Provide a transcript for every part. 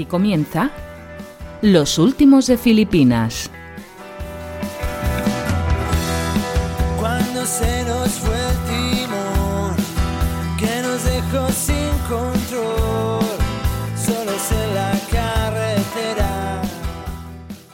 Aquí comienza Los Últimos de Filipinas. Cuando se nos fue el timón, que nos dejó sin control, solo en la carretera.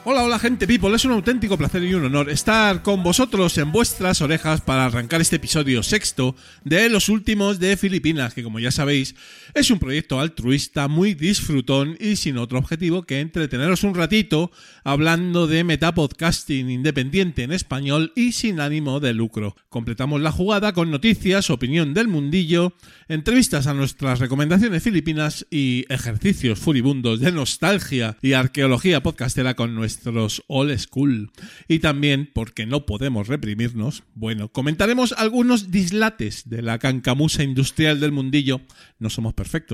Hola, hola gente people, es un auténtico placer y un honor estar con vosotros en vuestras orejas para arrancar este episodio sexto de Los Últimos de Filipinas, que como ya sabéis es un proyecto altruista muy disfrutón y sin otro objetivo que entreteneros un ratito hablando de metapodcasting independiente en español y sin ánimo de lucro. Completamos la jugada con noticias, opinión del mundillo, entrevistas a nuestras recomendaciones filipinas y ejercicios furibundos de nostalgia y arqueología podcastera con nuestros old school. Y también, porque no podemos reprimirnos, bueno, comentaremos algunos dislates de la cancamusa industrial del mundillo. No somos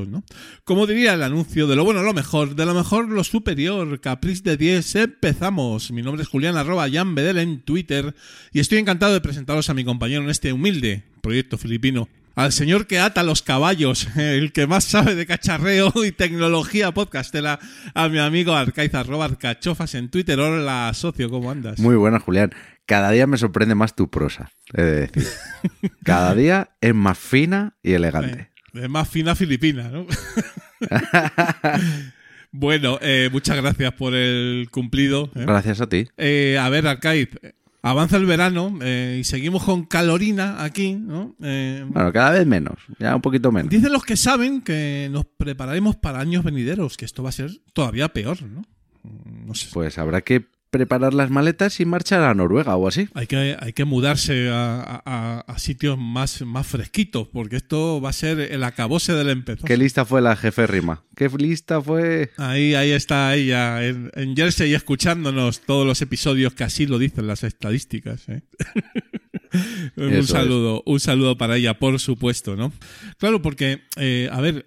¿no? Como diría el anuncio de lo bueno, lo mejor, de lo mejor, lo superior, Caprice de 10, empezamos. Mi nombre es Julián arroba Jan Bedel en Twitter y estoy encantado de presentaros a mi compañero en este humilde proyecto filipino al señor que ata los caballos, el que más sabe de cacharreo y tecnología podcastera, a mi amigo Arcaiz arroba Arcachofas en Twitter. Hola, socio, ¿cómo andas? Muy buenas, Julián. Cada día me sorprende más tu prosa, he de decir. Cada día es más fina y elegante. Es más fina filipina, ¿no? bueno, eh, muchas gracias por el cumplido. ¿eh? Gracias a ti. Eh, a ver, Arcaiz, avanza el verano y seguimos con calorina aquí, ¿no? Bueno, cada vez menos, ya un poquito menos. dicen los que saben que nos prepararemos para años venideros, que esto va a ser todavía peor, ¿no? No sé. Pues habrá que preparar las maletas y marchar a Noruega o así. Hay que, hay que mudarse a, a- a sitios más, más fresquitos, porque esto va a ser el acabose del empezó. Qué lista fue la jefe Rima. Qué lista fue. Ahí, ahí está ella, en, en Jersey, escuchándonos todos los episodios que así lo dicen las estadísticas. ¿eh? un Eso es. saludo, un saludo para ella, por supuesto, ¿no? Claro, porque, eh, a ver,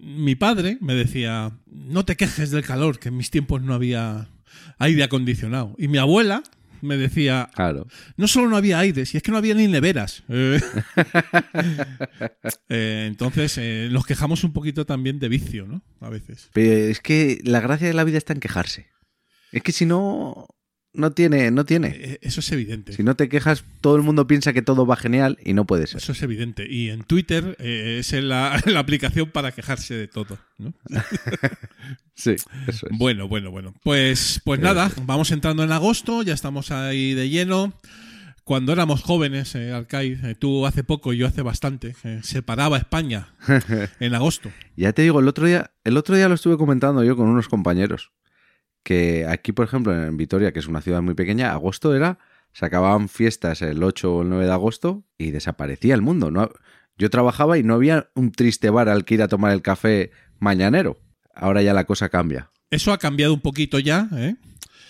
mi padre me decía, no te quejes del calor, que en mis tiempos no había aire acondicionado. Y mi abuela me decía, Claro. no solo no había aire, si es que no había ni neveras. Eh, eh, entonces, eh, nos quejamos un poquito también de vicio, ¿no? A veces. Pero es que la gracia de la vida está en quejarse. Es que si no, no tiene, no tiene. Eh, Eso es evidente. Si no te quejas, todo el mundo piensa que todo va genial y no puede ser. Eso es evidente. Y en Twitter eh, es la, la aplicación para quejarse de todo. ¿no? Sí, eso es. Bueno, bueno, bueno. Pues, pues nada, vamos entrando en agosto, ya estamos ahí de lleno. Cuando éramos jóvenes, eh, eh, tú hace poco y yo hace bastante, eh, se paraba España en agosto. Ya te digo, el otro día, el otro día lo estuve comentando yo con unos compañeros. Que aquí, por ejemplo, en Vitoria, que es una ciudad muy pequeña, agosto era. Se acababan fiestas el 8 o el 9 de agosto y desaparecía el mundo. No, yo trabajaba y no había un triste bar al que ir a tomar el café mañanero. Ahora ya la cosa cambia. Eso ha cambiado un poquito ya, ¿eh?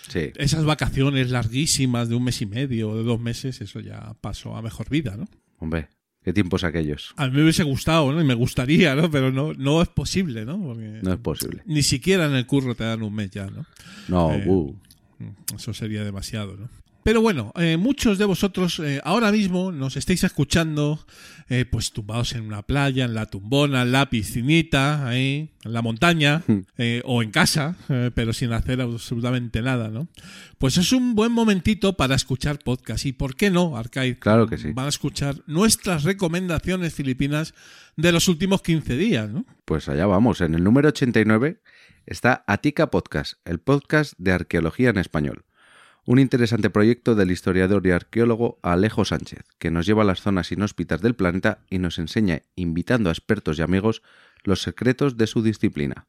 Sí. Esas vacaciones larguísimas de un mes y medio o de dos meses, eso ya pasó a mejor vida, ¿no? Hombre, qué tiempos aquellos. A mí me hubiese gustado, ¿no? Y me gustaría, ¿no? Pero no, no es posible, ¿no? Porque No es posible. ni siquiera en el curro te dan un mes ya, ¿no? No, Eh, uh. Eso sería demasiado, ¿no? Pero bueno, eh, muchos de vosotros eh, ahora mismo nos estáis escuchando eh, pues tumbados en una playa, en la tumbona, en la piscinita, ahí, en la montaña eh, o en casa, pero sin hacer absolutamente nada, ¿no? Pues es un buen momentito para escuchar podcast. ¿Y por qué no, Arcade? Claro que sí. Van a escuchar nuestras recomendaciones filipinas de los últimos 15 días, ¿no? Pues allá vamos. En el número 89 está Atica Podcast, el podcast de arqueología en español. Un interesante proyecto del historiador y arqueólogo Alejo Sánchez, que nos lleva a las zonas inhóspitas del planeta y nos enseña, invitando a expertos y amigos, los secretos de su disciplina.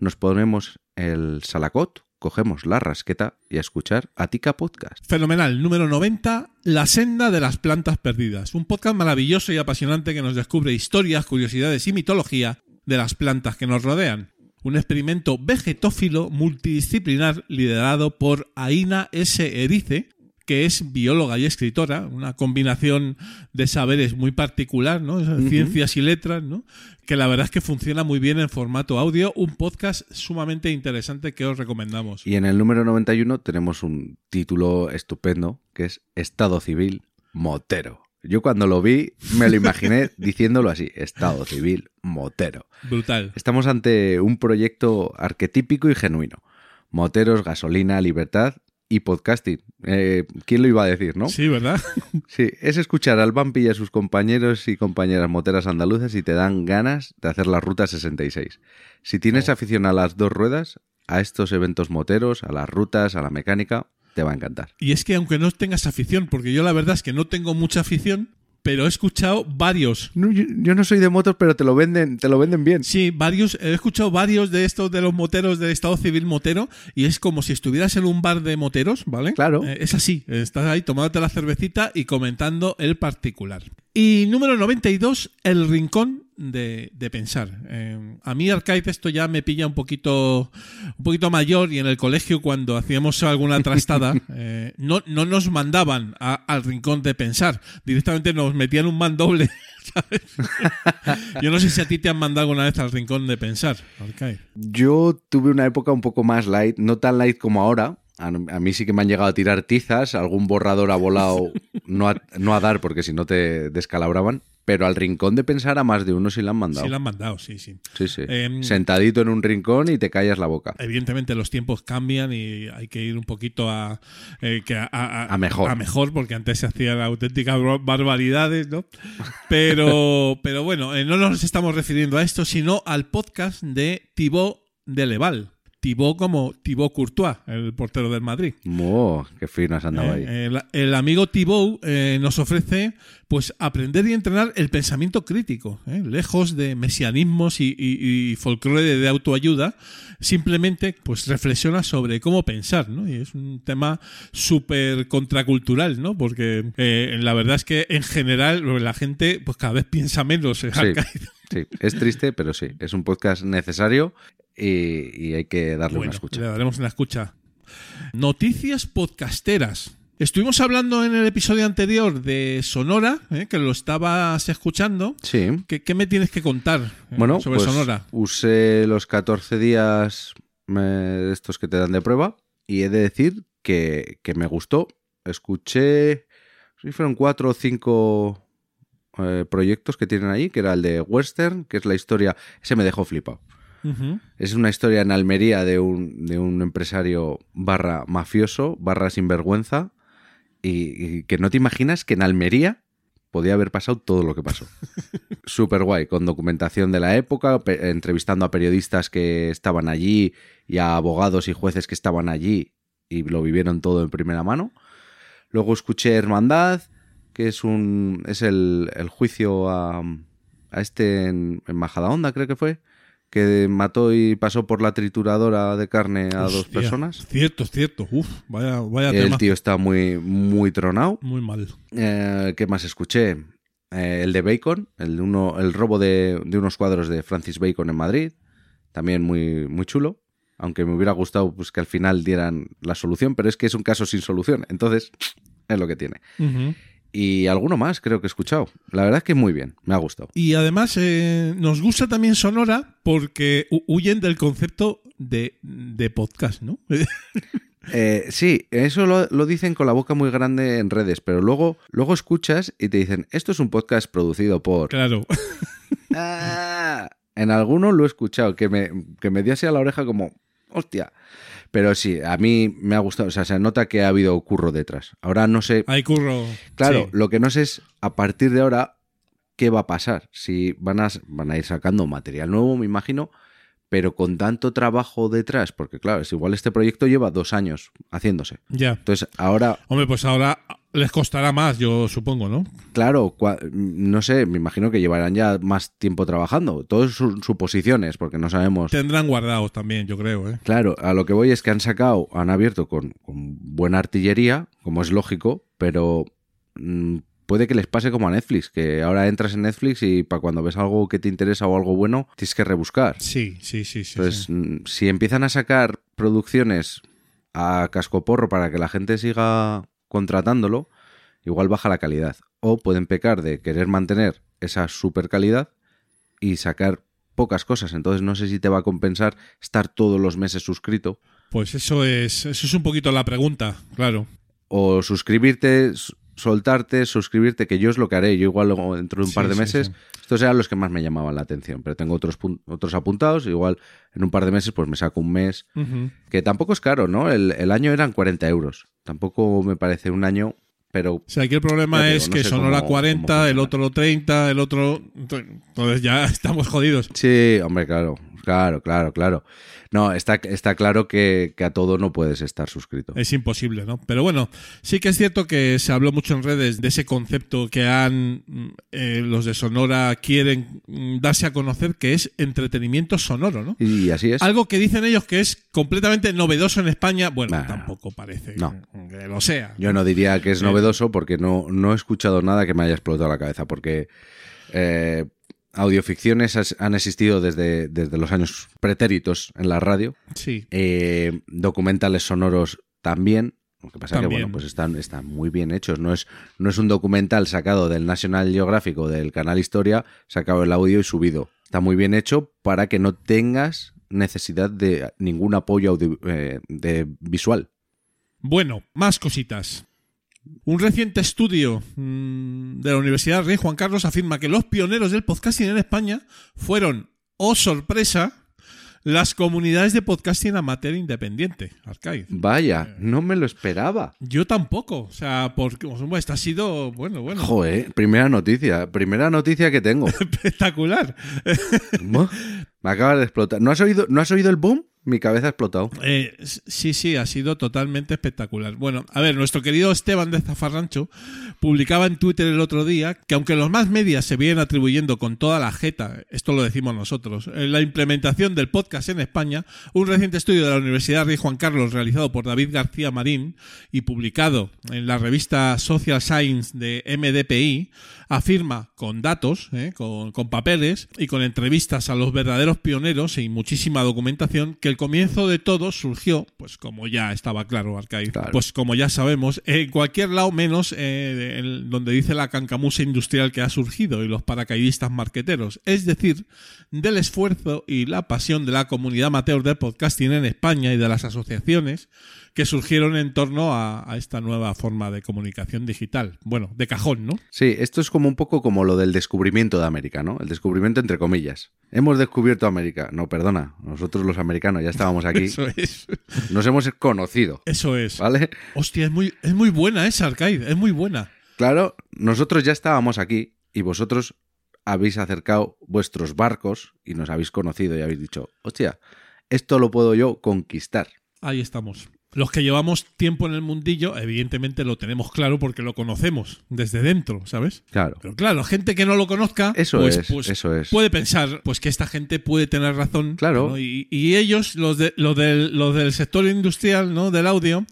Nos ponemos el salacot, cogemos la rasqueta y a escuchar Atica Podcast. Fenomenal, número 90, La senda de las plantas perdidas. Un podcast maravilloso y apasionante que nos descubre historias, curiosidades y mitología de las plantas que nos rodean. Un experimento vegetófilo multidisciplinar liderado por Aina S. Erice, que es bióloga y escritora, una combinación de saberes muy particular, ¿no? Ciencias y letras, ¿no? Que la verdad es que funciona muy bien en formato audio, un podcast sumamente interesante que os recomendamos. Y en el número 91 tenemos un título estupendo que es Estado Civil Motero. Yo cuando lo vi me lo imaginé diciéndolo así, Estado Civil Motero. Brutal. Estamos ante un proyecto arquetípico y genuino. Moteros, gasolina, libertad y podcasting. Eh, ¿Quién lo iba a decir, no? Sí, ¿verdad? Sí, es escuchar al Bampi y a sus compañeros y compañeras moteras andaluzas y te dan ganas de hacer la Ruta 66. Si tienes Oh. afición a las dos ruedas, a estos eventos moteros, a las rutas, a la mecánica, te va a encantar. Y es que aunque no tengas afición, porque yo la verdad es que no tengo mucha afición, pero he escuchado varios. No, yo, yo no soy de motos, pero te lo venden, te lo venden bien. Sí, varios, he escuchado varios de estos de los moteros del Estado Civil Motero y es como si estuvieras en un bar de moteros, ¿vale? Claro. Eh, es así, estás ahí tomándote la cervecita y comentando el particular. Y número 92, el rincón de, de pensar. Eh, a mí Arcade esto ya me pilla un poquito, un poquito mayor y en el colegio cuando hacíamos alguna trastada eh, no, no nos mandaban a- al rincón de pensar, directamente nos metían un mandoble. ¿sabes? Yo no sé si a ti te han mandado alguna vez al rincón de pensar, Arcade. Yo tuve una época un poco más light, no tan light como ahora. A, a mí sí que me han llegado a tirar tizas, algún borrador ha volado, no a, no a dar porque si no te descalabraban, pero al rincón de pensar a más de uno sí le han mandado. Sí, la han mandado, sí, sí. Sí, sí. Em, Sentadito en un rincón y te callas la boca. Evidentemente los tiempos cambian y hay que ir un poquito a, eh, que a, a- A mejor. A mejor, porque antes se hacían auténticas bar- barbaridades, ¿no? Pero, pero bueno, eh, no nos estamos refiriendo a esto, sino al podcast de Thibaut de Leval. Thibaut como Thibaut Courtois, el portero del Madrid. Oh, qué fino has andado ahí. Eh, el, el amigo Thibaut eh, nos ofrece pues aprender y entrenar el pensamiento crítico, ¿eh? lejos de mesianismos y, y, y folclore de autoayuda, simplemente pues reflexiona sobre cómo pensar, ¿no? Y es un tema súper contracultural, ¿no? Porque eh, la verdad es que en general la gente pues cada vez piensa menos. ¿eh? Sí. Sí, es triste, pero sí, es un podcast necesario y, y hay que darle Bueno, una escucha. le daremos una escucha. Noticias podcasteras. Estuvimos hablando en el episodio anterior de Sonora, ¿eh? que lo estabas escuchando. Sí. ¿Qué, qué me tienes que contar eh, Bueno, sobre pues Sonora? usé los 14 días eh, estos que te dan de prueba y he de decir que, que me gustó. Escuché, si fueron cuatro o cinco eh, proyectos que tienen ahí, que era el de Western, que es la historia, ese me dejó flipado. Es una historia en Almería de un, de un empresario barra mafioso, barra sinvergüenza, y, y que no te imaginas que en Almería podía haber pasado todo lo que pasó. Súper guay, con documentación de la época, entrevistando a periodistas que estaban allí y a abogados y jueces que estaban allí y lo vivieron todo en primera mano. Luego escuché Hermandad, que es un es el, el juicio a, a este en, en Majadahonda, creo que fue, que mató y pasó por la trituradora de carne a dos personas. Cierto, cierto. Uf, vaya, vaya El tema. tío está muy, muy tronado. Muy mal. Eh, ¿Qué más escuché? Eh, el de Bacon, el, de uno, el robo de, de unos cuadros de Francis Bacon en Madrid. También muy, muy chulo. Aunque me hubiera gustado pues, que al final dieran la solución, pero es que es un caso sin solución. Entonces, es lo que tiene. Ujú. Y alguno más creo que he escuchado. La verdad es que muy bien, me ha gustado. Y además eh, nos gusta también Sonora porque hu- huyen del concepto de, de podcast, ¿no? Eh, sí, eso lo, lo dicen con la boca muy grande en redes, pero luego, luego escuchas y te dicen, esto es un podcast producido por... claro. Ah, en alguno lo he escuchado, que me, que me dio así a la oreja como, hostia. Pero sí, a mí me ha gustado, o sea, se nota que ha habido curro detrás. Ahora no sé, Hay curro. claro, Sí. lo que no sé es a partir de ahora qué va a pasar. Si van a, van a ir sacando material nuevo, me imagino, pero con tanto trabajo detrás, porque claro, es igual este proyecto lleva dos años haciéndose. Ya. Entonces, ahora Hombre, pues ahora les costará más, yo supongo, ¿no? Claro, cua- no sé, me imagino que llevarán ya más tiempo trabajando. Todos son suposiciones, porque no sabemos. Tendrán guardados también, yo creo, ¿eh? Claro, a lo que voy es que han sacado, han abierto con, con buena artillería, como es lógico, pero mm, puede que les pase como a Netflix, que ahora entras en Netflix y para cuando ves algo que te interesa o algo bueno, tienes que rebuscar. Sí, sí, sí, sí. Entonces, sí. si empiezan a sacar producciones a cascoporro para que la gente siga contratándolo, igual baja la calidad. O pueden pecar de querer mantener esa super calidad y sacar pocas cosas. Entonces no sé si te va a compensar estar todos los meses suscrito Pues eso es, eso es un poquito la pregunta, claro. o suscribirte soltarte, suscribirte, que yo es lo que haré. Yo igual luego dentro de un Sí, par de sí, meses, sí. estos eran los que más me llamaban la atención, pero tengo otros, otros apuntados. Igual en un par de meses pues me saco un mes, que tampoco es caro, ¿no? El, el año eran 40 euros. Tampoco me parece un año, pero O sea, aquí el problema digo, es no que Sonora cómo- 40, cómo el otro 30, el otro... Entonces ya estamos jodidos. sí, hombre, claro, claro, claro, claro. No, está, está claro que, que a todo no puedes estar suscrito. Es imposible, ¿no? Pero bueno, sí que es cierto que se habló mucho en redes de ese concepto que han eh, los de Sonora quieren mm, darse a conocer, que es entretenimiento sonoro, ¿no? Y así es. Algo que dicen ellos que es completamente novedoso en España, bueno, tampoco parece No. que, que lo sea. Yo no diría que es Eh. novedoso porque no, no he escuchado nada que me haya explotado la cabeza, porque eh, audioficciones han existido desde, desde los años pretéritos en la radio, Sí, eh, documentales sonoros también. Lo que pasa que También. bueno, pues están, están muy bien hechos. No es, no es un documental sacado del National Geographic o del canal Historia, sacado el audio y subido. Está muy bien hecho para que no tengas necesidad de ningún apoyo audio- eh, de visual. Bueno, más cositas. Un reciente estudio mm, de la Universidad Rey Juan Carlos afirma que los pioneros del podcasting en España fueron, oh sorpresa, las comunidades de podcasting amateur independiente. Vaya, no me lo esperaba. Yo tampoco, o sea, porque bueno, esta ha sido, bueno, bueno, Joder, primera noticia, primera noticia que tengo. espectacular. Me acaba de explotar. ¿No has oído, ¿no has oído el boom? Mi cabeza ha explotado. Eh, sí, sí, ha sido totalmente espectacular. Bueno, a ver, nuestro querido Esteban de Zafarrancho publicaba en Twitter el otro día que aunque los más medias se vienen atribuyendo con toda la jeta, esto lo decimos nosotros, la implementación del podcast en España, un reciente estudio de la Universidad Rey Juan Carlos realizado por David García Marín y publicado en la revista Social Science de MDPI afirma con datos, eh, con, con papeles y con entrevistas a los verdaderos pioneros y muchísima documentación que el comienzo de todo surgió, pues como ya estaba claro, Arcade, Claro. pues como ya sabemos, en cualquier lado menos eh, el- donde dice la cancamusa industrial que ha surgido y los paracaidistas marqueteros, es decir, del esfuerzo y la pasión de la comunidad amateur del podcasting en España y de las asociaciones que surgieron en torno a, a esta nueva forma de comunicación digital. Bueno, de cajón, ¿no? Sí, esto es como un poco como lo del descubrimiento de América, ¿no? El descubrimiento entre comillas. Hemos descubierto América. No, perdona. Nosotros los americanos ya estábamos aquí. Eso es. Nos hemos conocido. Eso es. ¿Vale? Hostia, es muy, es muy buena esa, Arcade. Es muy buena. Claro, nosotros ya estábamos aquí y vosotros habéis acercado vuestros barcos y nos habéis conocido y habéis dicho, hostia, esto lo puedo yo conquistar. Ahí estamos. Los que llevamos tiempo en el mundillo, evidentemente lo tenemos claro porque lo conocemos desde dentro, ¿sabes? Claro. Pero claro, gente que no lo conozca, Eso pues, es, pues eso es. puede pensar pues que esta gente puede tener razón. Claro. ¿no? Y, y ellos, los, de, los, del, los del sector industrial, ¿no? Del audio,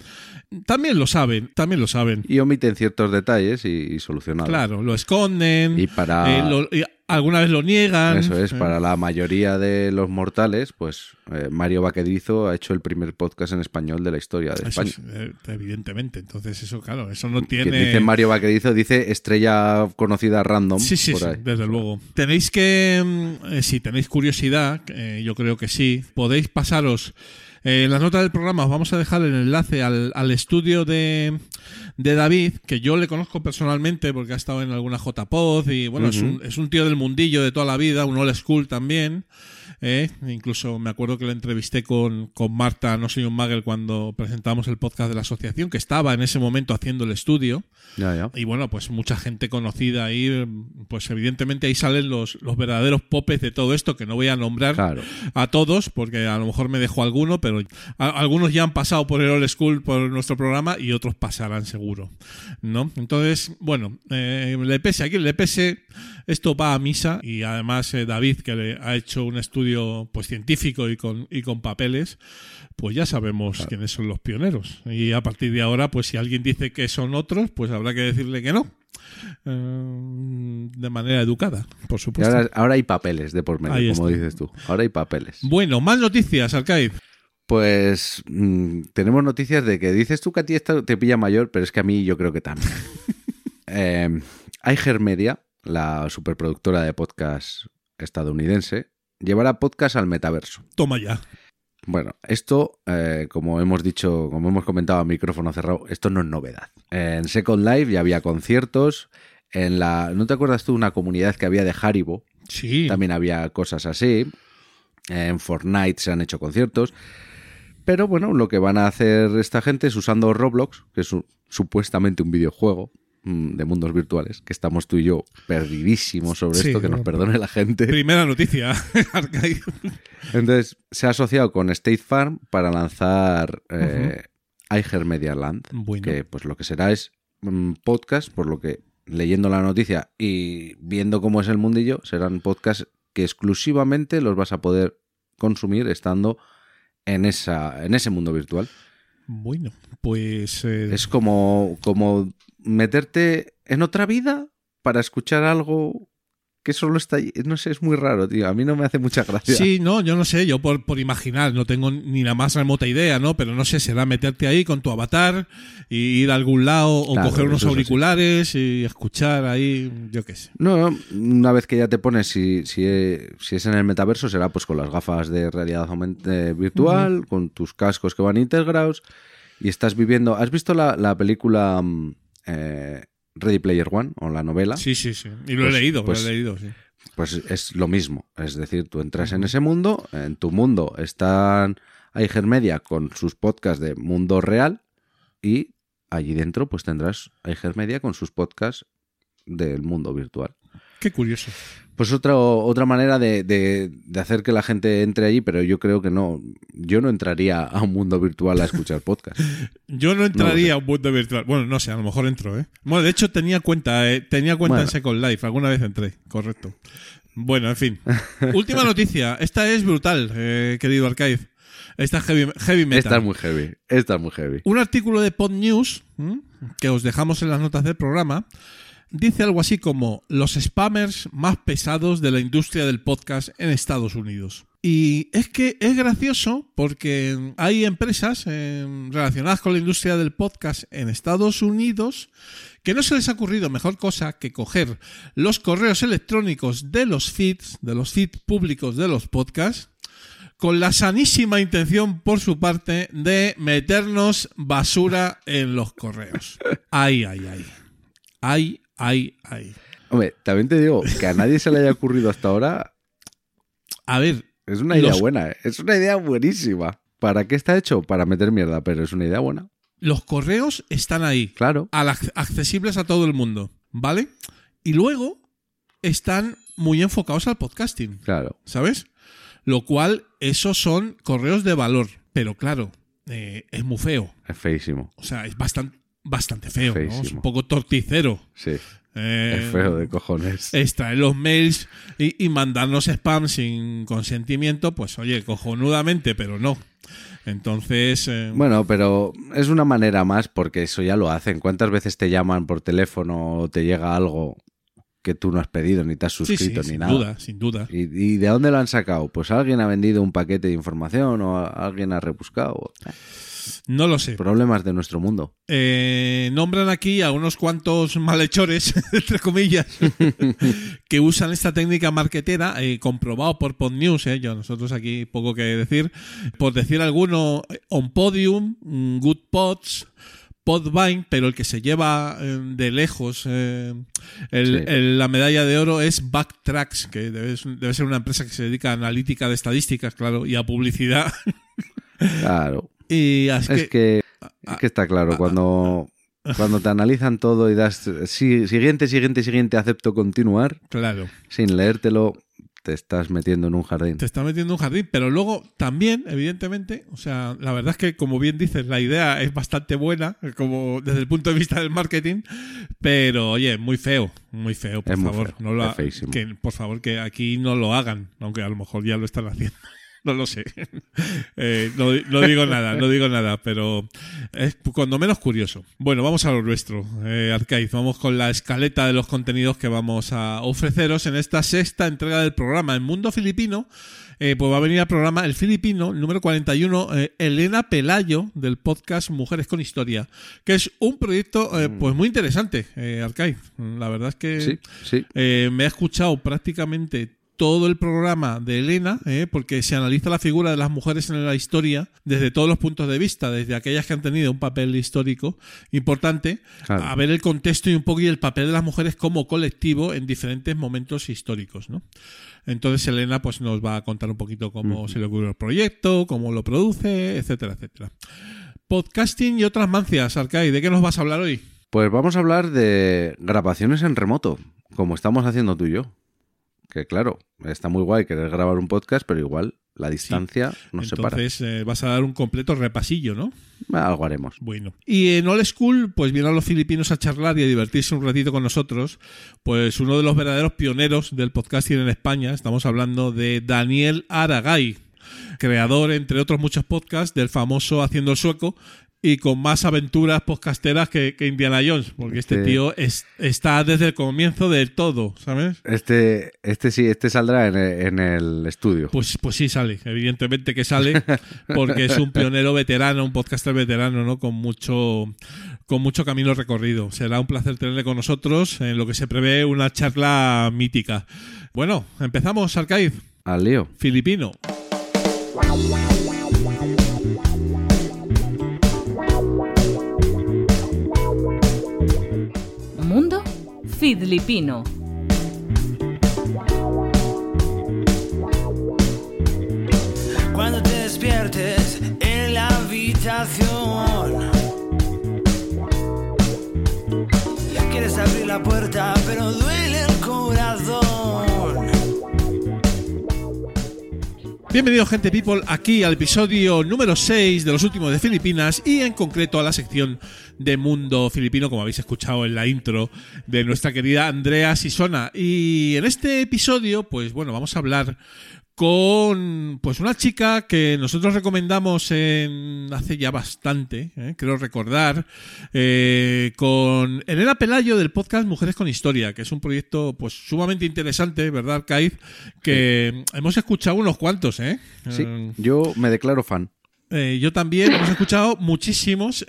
también lo saben, también lo saben. Y omiten ciertos detalles y, y solucionarlo. Claro, lo esconden. Y para- eh, lo- y alguna vez lo niegan. Eso es, eh. para la mayoría de los mortales, pues eh, Mario Vaquerizo ha hecho el primer podcast en español de la historia de Eso España. es, eh, evidentemente. Entonces, eso, claro, eso no Quien tiene. dice Mario Vaquerizo dice estrella conocida random. Sí, sí, por sí, ahí. desde luego. Tenéis que, mm, eh, si tenéis curiosidad, yo creo que sí, podéis pasaros. Eh, en las notas del programa os vamos a dejar el enlace al, al estudio de, de David, que yo le conozco personalmente porque ha estado en alguna JPod y bueno, es, un, es un tío del mundillo de toda la vida, un old school también. eh, Incluso me acuerdo que lo entrevisté con, con Marta, no soy un magel, cuando presentamos el podcast de la asociación, que estaba en ese momento haciendo el estudio. Ya, ya. Y bueno, pues mucha gente conocida ahí, pues evidentemente ahí salen los, los verdaderos popes de todo esto, que no voy a nombrar Claro. a todos, porque a lo mejor me dejo alguno, pero a- algunos ya han pasado por el Old School, por nuestro programa, y otros pasarán seguro, ¿no? Entonces, bueno, eh, le pese aquí, le pese, esto va a misa, y además eh, David, que le ha hecho un estudio pues científico y con, y con papeles, pues ya sabemos quiénes son los pioneros. Y a partir de ahora, pues si alguien dice que son otros, pues habrá que decirle que no. Eh, de manera educada, por supuesto. ahora, ahora hay papeles de por medio, Ahí como está. dices tú. Ahora hay papeles. Bueno, más noticias, Arcade. Pues mm, tenemos noticias de que dices tú que a ti te pilla mayor, pero es que a mí yo creo que también. eh, Media, la superproductora de podcast estadounidense, llevará podcast al metaverso. Toma ya. Bueno, esto, eh, como hemos dicho, como hemos comentado a micrófono cerrado, esto no es novedad. En Second Life ya había conciertos. En la. ¿No te acuerdas tú de una comunidad que había de Haribo? Sí. También había cosas así. En Fortnite se han hecho conciertos. Pero bueno, lo que van a hacer esta gente es usando Roblox, que es un- supuestamente un videojuego de mundos virtuales, que estamos tú y yo perdidísimos sobre Sí, esto, que nos perdone la gente. Primera noticia. Entonces, se ha asociado con State Farm para lanzar eh, Media Land, Bueno. que pues lo que será es un podcast, por lo que leyendo la noticia y viendo cómo es el mundillo, serán podcasts que exclusivamente los vas a poder consumir estando en esa en ese mundo virtual. Bueno, pues. eh, Es como como meterte en otra vida para escuchar algo que solo está ahí. No sé, es muy raro, tío. A mí no me hace mucha gracia. Sí, no, yo no sé, yo por, por imaginar, no tengo ni la más remota idea, ¿no? Pero no sé, será meterte ahí con tu avatar y ir a algún lado o Claro, coger unos auriculares y escuchar ahí, yo qué sé. No, una vez que ya te pones, si, si, si es en el metaverso, será pues con las gafas de realidad eh, virtual, con tus cascos que van integrados y estás viviendo... ¿Has visto la, la película mm, eh, Ready Player One o la novela? Sí, sí, sí. Y lo Pues- he leído, pues- lo he leído, sí. Pues es lo mismo. Es decir, tú entras en ese mundo, en tu mundo están iHeart Media con sus podcasts de mundo real y allí dentro pues tendrás iHeart Media con sus podcasts del mundo virtual. Qué curioso. Pues otra, otra manera de, de- de hacer que la gente entre allí, pero yo creo que no. Yo no entraría a un mundo virtual a escuchar podcast. Yo no entraría a un mundo virtual. Bueno, no sé, a lo mejor entro, ¿eh? Bueno, de hecho tenía cuenta, eh, tenía cuenta Bueno. en Second Life, alguna vez entré, correcto. Bueno, en fin. Última noticia. Esta es brutal, eh, querido Arcade. Esta es heavy, heavy metal. Esta es muy heavy. Esta es muy heavy. Un artículo de Pod News, ¿m? que os dejamos en las notas del programa, dice algo así como los spammers más pesados de la industria del podcast en Estados Unidos. Y es que es gracioso porque hay empresas eh, relacionadas con la industria del podcast en Estados Unidos que no se les ha ocurrido mejor cosa que coger los correos electrónicos de los feeds, de los feeds públicos de los podcasts, con la sanísima intención por su parte de meternos basura en los correos. Ay, ay, ay. Ay, ay, ay. Hombre, también te digo que a nadie se le haya ocurrido hasta ahora. A ver, Es una idea Los- buena. ¿eh? Es una idea buenísima. ¿Para qué está hecho? Para meter mierda, pero es una idea buena. los correos están ahí, Claro. accesibles a todo el mundo, ¿vale? Y luego están muy enfocados al podcasting, Claro. ¿sabes? Lo cual, esos son correos de valor. Pero claro, eh, es muy feo. Es feísimo. O sea, es bastante, bastante feo, ¿no? Es un poco torticero. Sí. Eh, Es feo de cojones. extraer los mails y, y mandarnos spam sin consentimiento, pues oye, cojonudamente, pero no. Entonces, eh, Bueno, pero es una manera más porque eso ya lo hacen. ¿Cuántas veces te llaman por teléfono o te llega algo que tú no has pedido, ni te has sí, sí, suscrito, ni sin nada? duda, sin duda. ¿Y, y de dónde lo han sacado? Pues alguien ha vendido un paquete de información o alguien ha rebuscado. No lo sé. Problemas de nuestro mundo. Eh, nombran aquí a unos cuantos malhechores, entre comillas, que usan esta técnica marquetera, eh, comprobado por PodNews, eh, yo, nosotros aquí poco que decir, por decir alguno, eh, On Podium, mm, Good Pods, Podvine, pero el que se lleva de lejos eh, el- Sí. el- la medalla de oro es Backtracks, que debe, debe ser una empresa que se dedica a analítica de estadísticas, claro, y a publicidad. Claro. Y así Es que, que, es que está claro, cuando, cuando te analizan todo y das sí, siguiente, siguiente, siguiente, acepto continuar, claro. sin leértelo, te estás metiendo en un jardín. te está metiendo en un jardín, pero luego también, evidentemente, o sea, la verdad es que como bien dices, la idea es bastante buena, como desde el punto de vista del marketing, pero oye, muy feo, muy feo, por Es favor, feo, no lo que por favor que aquí no lo hagan, aunque a lo mejor ya lo están haciendo. No lo sé. Eh, no, no digo nada, no digo nada, pero es cuando menos curioso. Bueno, vamos a lo nuestro, eh, Arcade. Vamos con la escaleta de los contenidos que vamos a ofreceros en esta sexta entrega del programa. En Mundo Filipino, eh, pues va a venir al programa el filipino, número 41, eh, Elena Pelayo, del podcast Mujeres con Historia, que es un proyecto eh, pues muy interesante, Arcade. La verdad es que Sí, sí. me ha escuchado prácticamente todo el programa de Elena, ¿eh? porque se analiza la figura de las mujeres en la historia desde todos los puntos de vista, desde aquellas que han tenido un papel histórico importante, Claro. a ver el contexto y un poco y el papel de las mujeres como colectivo en diferentes momentos históricos, ¿no? Entonces Elena pues nos va a contar un poquito cómo se le ocurrió el proyecto, cómo lo produce, etcétera, etcétera. Podcasting y otras mancias, Arcai, ¿de qué nos vas a hablar hoy? Pues vamos a hablar de grabaciones en remoto, como estamos haciendo tú y yo. Que claro, está muy guay querer grabar un podcast, pero igual la distancia nos separa. Entonces eh, vas a dar un completo repasillo, ¿no? Algo haremos. Bueno. Y en All School, pues vienen los filipinos a charlar y a divertirse un ratito con nosotros. Pues uno de los verdaderos pioneros del podcasting en España, estamos hablando de Daniel Aragay, creador, entre otros muchos podcasts, del famoso Haciendo el Sueco y con más aventuras podcasteras que, que Indiana Jones, porque este, Este- tío es- está desde el comienzo del todo, ¿sabes? Este, este sí, este saldrá en el, en el estudio. Pues, pues sí sale, evidentemente que sale, porque es un pionero veterano, un podcaster veterano, ¿no? Con mucho, con mucho camino recorrido. Será un placer tenerle con nosotros en lo que se prevé una charla mítica. Bueno, empezamos, Arcaiz, Al lío. filipino. Filipino. Cuando te despiertes en la habitación. Quieres abrir la puerta, pero duele el corazón. Bienvenido, gente people, aquí al episodio número 6 de los últimos de Filipinas y en concreto a la sección de Mundo Filipino, como habéis escuchado en la intro de nuestra querida Andrea Sisona. Y en este episodio, pues bueno, vamos a hablar con pues una chica que nosotros recomendamos en hace ya bastante, eh, creo recordar, eh, con Elena Pelayo del podcast Mujeres con Historia, que es un proyecto pues sumamente interesante, ¿verdad, Kaiz? Que hemos escuchado unos cuantos, ¿eh? Sí, Eh, yo me declaro fan. eh, yo también hemos escuchado muchísimos.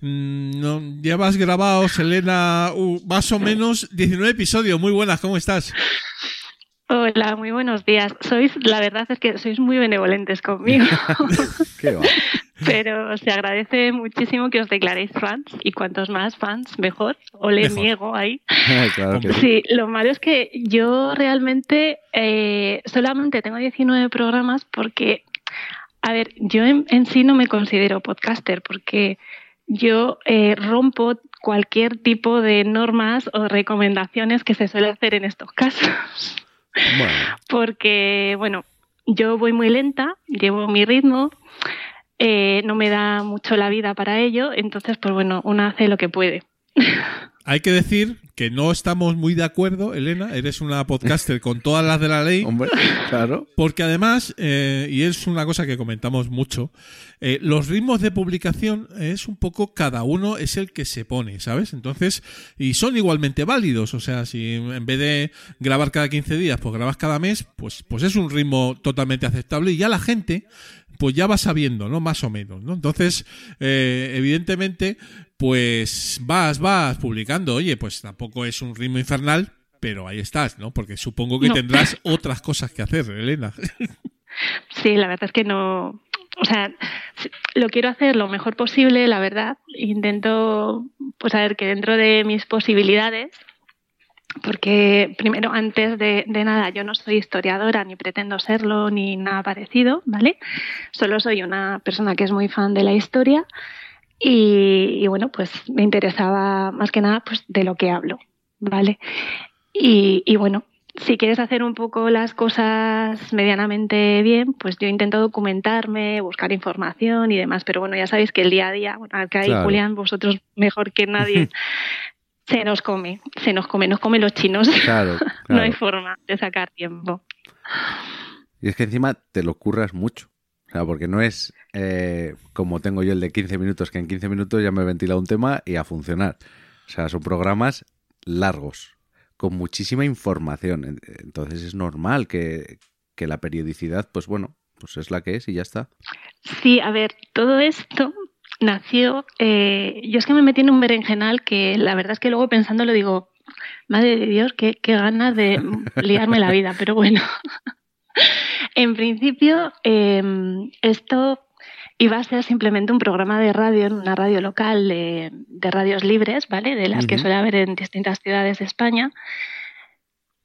no, llevas grabados, Elena, uh, más o menos 19 episodios. Muy buenas, ¿cómo estás? Hola, muy buenos días. Sois, la verdad es que sois muy benevolentes conmigo, pero se agradece muchísimo que os declaréis fans y cuantos más fans, mejor. O le niego ahí. claro que sí. Sí, lo malo es que yo realmente eh, solamente tengo 19 programas porque, a ver, yo en, en sí no me considero podcaster porque yo eh, rompo cualquier tipo de normas o recomendaciones que se suele hacer en estos casos Bueno, porque, bueno, yo voy muy lenta, llevo mi ritmo, eh, no me da mucho la vida para ello, entonces, pues bueno, una hace lo que puede. Hay que decir que no estamos muy de acuerdo, Elena. Eres una podcaster con todas las de la ley. hombre, claro. Porque además, eh, y es una cosa que comentamos mucho, eh, los ritmos de publicación es un poco cada uno es el que se pone, ¿sabes? Entonces, y son igualmente válidos, o sea, si en vez de grabar cada 15 días, pues grabas cada mes, pues, pues es un ritmo totalmente aceptable y ya la gente, pues ya va sabiendo, ¿no? Más o menos, ¿no? Entonces, eh, evidentemente, pues vas, vas publicando, oye, pues tampoco es un ritmo infernal, pero ahí estás, ¿no? Porque supongo que No. tendrás otras cosas que hacer, Elena. Sí, la verdad es que no. O sea, lo quiero hacer lo mejor posible, la verdad. Intento, pues a ver, que dentro de mis posibilidades, porque primero, antes de, de nada, yo no soy historiadora, ni pretendo serlo, ni nada parecido, ¿vale? Solo soy una persona que es muy fan de la historia y, y bueno, pues me interesaba más que nada pues de lo que hablo, ¿vale? Y, y bueno, si quieres hacer un poco las cosas medianamente bien, pues yo intento documentarme, buscar información y demás. Pero bueno, ya sabéis que el día a día, bueno, acá y Claro. Julián, vosotros mejor que nadie, se nos come, se nos come, nos comen los chinos. Claro, No hay forma de sacar tiempo. Y es que encima te lo curras mucho. O sea, porque no es eh, como tengo yo el de 15 minutos, que en 15 minutos ya me he ventilado un tema y a funcionar. O sea, son programas largos, con muchísima información. En- Entonces es normal que, que la periodicidad, pues bueno, pues es la que es y ya está. Sí, a ver, todo esto nació. eh, yo es que me metí en un berenjenal que la verdad es que luego pensándolo digo, madre de Dios, qué, qué ganas de liarme la vida, pero bueno. En principio, em, esto iba a ser simplemente un programa de radio en una radio local de, radios libres, ¿vale? De las que suele haber en distintas ciudades de España.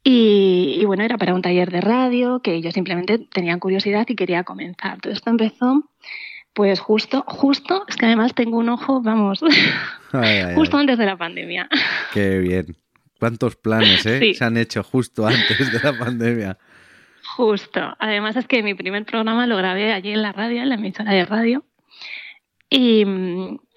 Y, bueno, era para un taller de radio que yo simplemente tenía curiosidad y quería comenzar. Todo esto empezó, pues justo, justo, es que además tengo un ojo, vamos, justo antes de la pandemia. Qué bien. ¿Cuántos planes eh? se han hecho justo antes de la pandemia? Justo. Además es que mi primer programa lo grabé allí en la radio, en la emisora de radio. Y,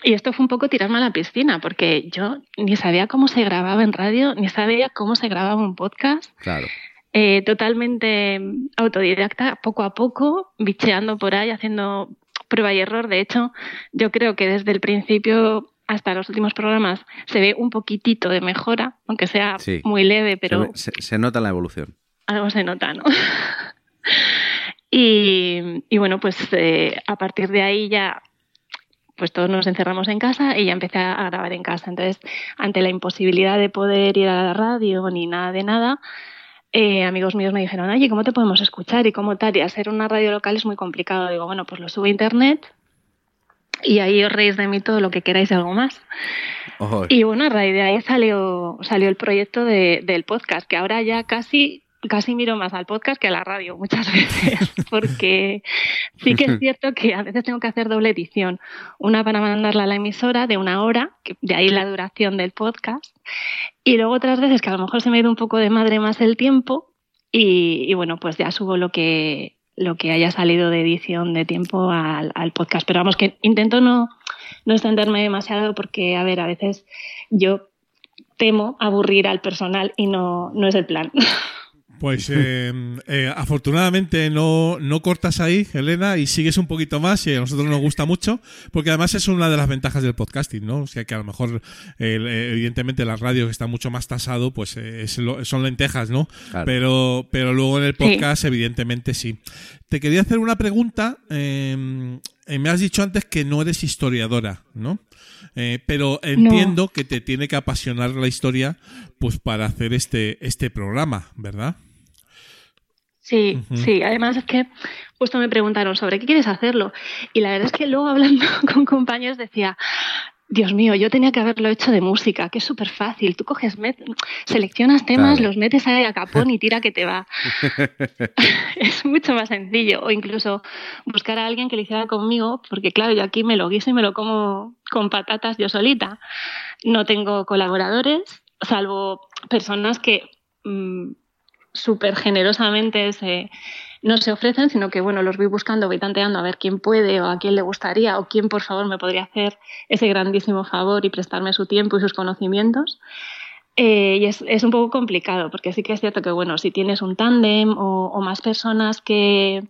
esto fue un poco tirarme a la piscina, porque yo ni sabía cómo se grababa en radio, ni sabía cómo se grababa un podcast. Claro. Eh, totalmente autodidacta, poco a poco, bicheando por ahí, haciendo prueba y error. De hecho, yo creo que desde el principio hasta los últimos programas se ve un poquitito de mejora, aunque sea muy leve, pero... se, nota la evolución algo se nota, ¿no? y, bueno, pues eh, a partir de ahí ya pues todos nos encerramos en casa y ya empecé a grabar en casa. Entonces, ante la imposibilidad de poder ir a la radio ni nada de nada, eh, amigos míos me dijeron, oye, ¿cómo te podemos escuchar? Y cómo tal, y hacer una radio local es muy complicado. Digo, bueno, pues lo subo a internet y ahí os reís de mí todo lo que queráis y algo más. Y bueno, a raíz de ahí salió, salió el proyecto del podcast, que ahora ya casi casi miro más al podcast que a la radio muchas veces, porque sí que es cierto que a veces tengo que hacer doble edición. Una para mandarla a la emisora de una hora, que de ahí la duración del podcast, y luego otras veces que a lo mejor se me ha ido un poco de madre más el tiempo, y, bueno, pues ya subo lo que, lo que haya salido de edición de tiempo al, podcast. Pero vamos, que intento no, no extenderme demasiado porque, a ver, a veces yo temo aburrir al personal y no, no es el plan. Pues eh, eh, afortunadamente no, no cortas ahí, Elena, y sigues un poquito más y a nosotros nos gusta mucho, porque además es una de las ventajas del podcasting, ¿no? O sea que a lo mejor, eh, evidentemente, la radio que está mucho más tasado, pues son lentejas, ¿no? Pero, pero luego en el podcast, evidentemente, sí. Te quería hacer una pregunta. me has dicho antes que no eres historiadora, ¿no? Eh, pero entiendo que te tiene que apasionar la historia pues para hacer este, este programa, ¿verdad? Sí, sí. Además es que justo me preguntaron sobre qué quieres hacerlo. Y la verdad es que luego hablando con compañeros decía, Dios mío, yo tenía que haberlo hecho de música, que es súper fácil. Tú coges, seleccionas temas, los metes ahí a capón y tira que te va. es mucho más sencillo. O incluso buscar a alguien que lo hiciera conmigo, porque claro, yo aquí me lo guiso y me lo como con patatas yo solita. No tengo colaboradores, salvo personas que mm, súper generosamente no se ofrecen, sino que bueno, los voy buscando, voy tanteando a ver quién puede o a quién le gustaría o quién por favor me podría hacer ese grandísimo favor y prestarme su tiempo y sus conocimientos. Eh, y es, un poco complicado, porque sí que es cierto que bueno, si tienes un tándem o, más personas que,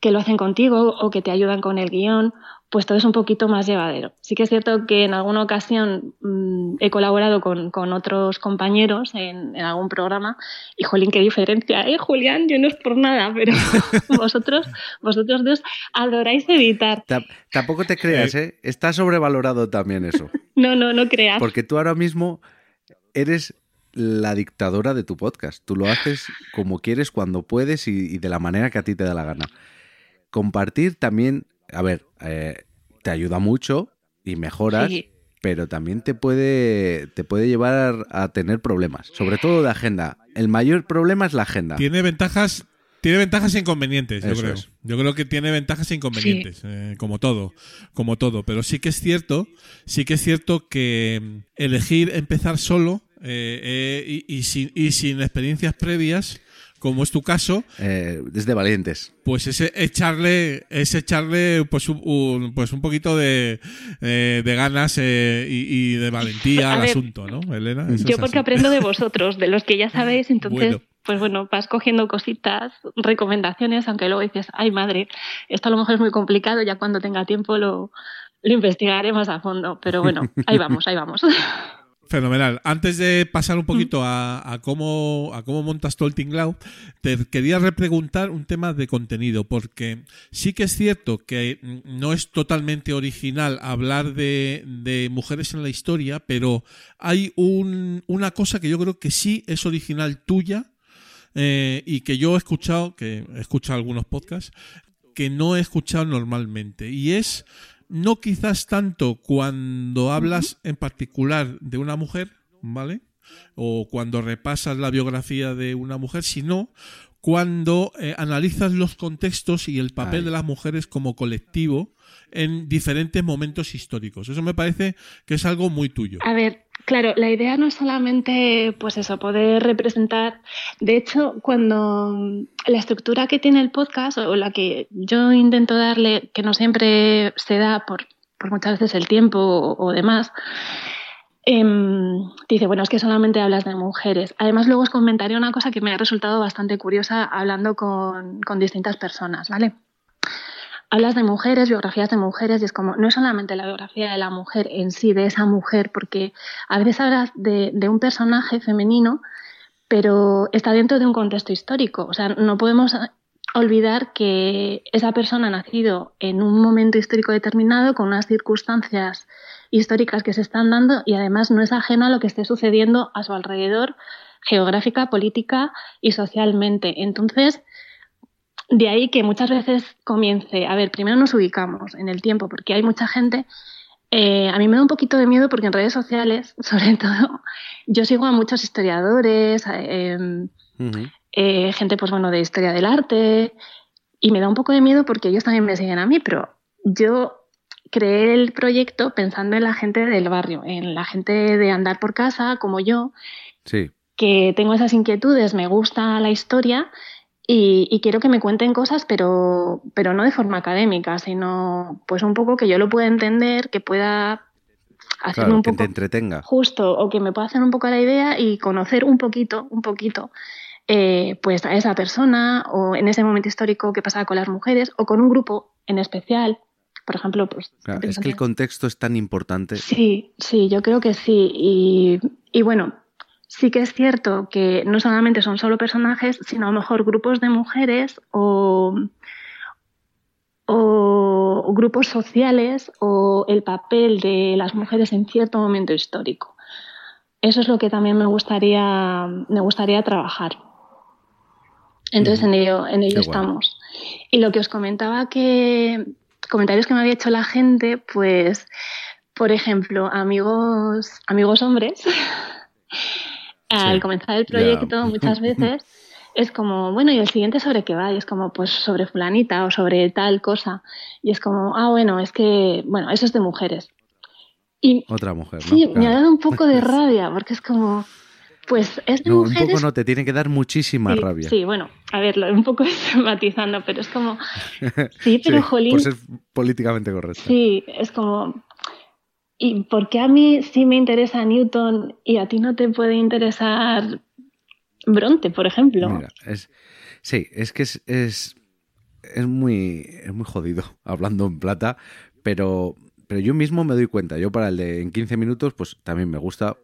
que lo hacen contigo o que te ayudan con el guion pues todo es un poquito más llevadero. Sí que es cierto que en alguna ocasión mm, he colaborado con, otros compañeros en, algún programa y, jolín, qué diferencia, ¿eh, Julián? Yo no es por nada, pero vosotros, vosotros dos adoráis editar. tampoco te creas, ¿eh? Está sobrevalorado también eso. no, no, no creas. Porque tú ahora mismo eres la dictadora de tu podcast. Tú lo haces como quieres, cuando puedes y de la manera que a ti te da la gana. Compartir también a ver, eh, te ayuda mucho y mejoras, pero también te puede, te puede llevar a tener problemas, sobre todo de agenda. El mayor problema es la agenda. Tiene ventajas tiene ventajas e inconvenientes, yo creo. Yo creo que tiene ventajas e inconvenientes, eh, como todo, como todo. Pero sí que es cierto, sí que es cierto que mm, elegir empezar solo eh, y, sin, y, sin, experiencias previas como es tu caso. Eh, desde valientes. Pues es echarle, es echarle pues un, pues un poquito de, eh, de ganas eh, y, de valentía al asunto, ¿no, Elena? yo porque aprendo de vosotros, de los que ya sabéis, entonces... Pues bueno, vas cogiendo cositas, recomendaciones, aunque luego dices, ay madre, esto a lo mejor es muy complicado, ya cuando tenga tiempo lo, lo investigaré más a fondo. Pero bueno, ahí vamos, ahí vamos. Fenomenal. Antes de pasar un poquito a, a cómo, a cómo montas todo el tinglao, te quería repreguntar un tema de contenido, porque sí que es cierto que no es totalmente original hablar de, de mujeres en la historia, pero hay un, una cosa que yo creo que sí es original tuya eh, y que yo he escuchado, que he escuchado algunos podcasts, que no he escuchado normalmente, y es no quizás tanto cuando hablas en particular de una mujer, ¿vale? O cuando repasas la biografía de una mujer, sino cuando eh, analizas los contextos y el papel de las mujeres como colectivo en diferentes momentos históricos. Eso me parece que es algo muy tuyo. A ver, claro, la idea no es solamente, pues eso, poder representar. De hecho, cuando la estructura que tiene el podcast o la que yo intento darle, que no siempre se da por, por muchas veces el tiempo o, o demás, em, dice, bueno, es que solamente hablas de mujeres. Además, luego os comentaré una cosa que me ha resultado bastante curiosa hablando con, con distintas personas, ¿vale? Hablas de mujeres, biografías de mujeres, y es como, no es solamente la biografía de la mujer en sí, de esa mujer, porque a veces hablas de, un personaje femenino, pero está dentro de un contexto histórico. O sea, no podemos olvidar que esa persona ha nacido en un momento histórico determinado, con unas circunstancias históricas que se están dando, y además no es ajeno a lo que esté sucediendo a su alrededor, geográfica, política y socialmente. Entonces, de ahí que muchas veces comience, a ver, primero nos ubicamos en el tiempo, porque hay mucha gente, eh, a mí me da un poquito de miedo porque en redes sociales, sobre todo, yo sigo a muchos historiadores, eh, Ujú. eh, gente, pues bueno, de historia del arte, y me da un poco de miedo porque ellos también me siguen a mí, pero yo creé el proyecto pensando en la gente del barrio, en la gente de andar por casa, como yo, Sí. que tengo esas inquietudes, me gusta la historia y, y quiero que me cuenten cosas, pero, pero no de forma académica, sino pues un poco que yo lo pueda entender, que pueda hacerme Claro, un que poco te entretenga. justo o que me pueda hacer un poco la idea y conocer un poquito, un poquito, eh, pues a esa persona o en ese momento histórico que pasaba con las mujeres o con un grupo en especial. Por ejemplo, pues... Claro, es que el contexto es tan importante. Sí, sí, yo creo que sí. Y, y bueno, sí que es cierto que no solamente son solo personajes, sino a lo mejor grupos de mujeres o, o grupos sociales o el papel de las mujeres en cierto momento histórico. Eso es lo que también me gustaría, me gustaría trabajar. Entonces en ello, en ello Qué estamos. Y lo que os comentaba que comentarios que me había hecho la gente, pues, por ejemplo, amigos, amigos hombres, al comenzar el proyecto muchas veces es como, bueno, ¿y el siguiente sobre qué va? Y es como, pues sobre fulanita o sobre tal cosa. Y es como, ah, bueno, es que, bueno, eso es de mujeres. Y Otra mujer, ¿no? sí, me ha dado un poco de rabia, porque es como, pues es de No, un mujeres. poco no, te tiene que dar muchísima sí, rabia. sí, bueno, a ver, un poco estigmatizando, pero es como, sí, pero Sí, jolín, Por ser políticamente correcta. Sí, es como. ¿Y por qué a mí sí me interesa Newton y a ti no te puede interesar Bronte, por ejemplo? Es, sí, es que es, es, es muy, es muy jodido hablando en plata, pero, pero yo mismo me doy cuenta. Yo para el de en 15 minutos, pues también me gusta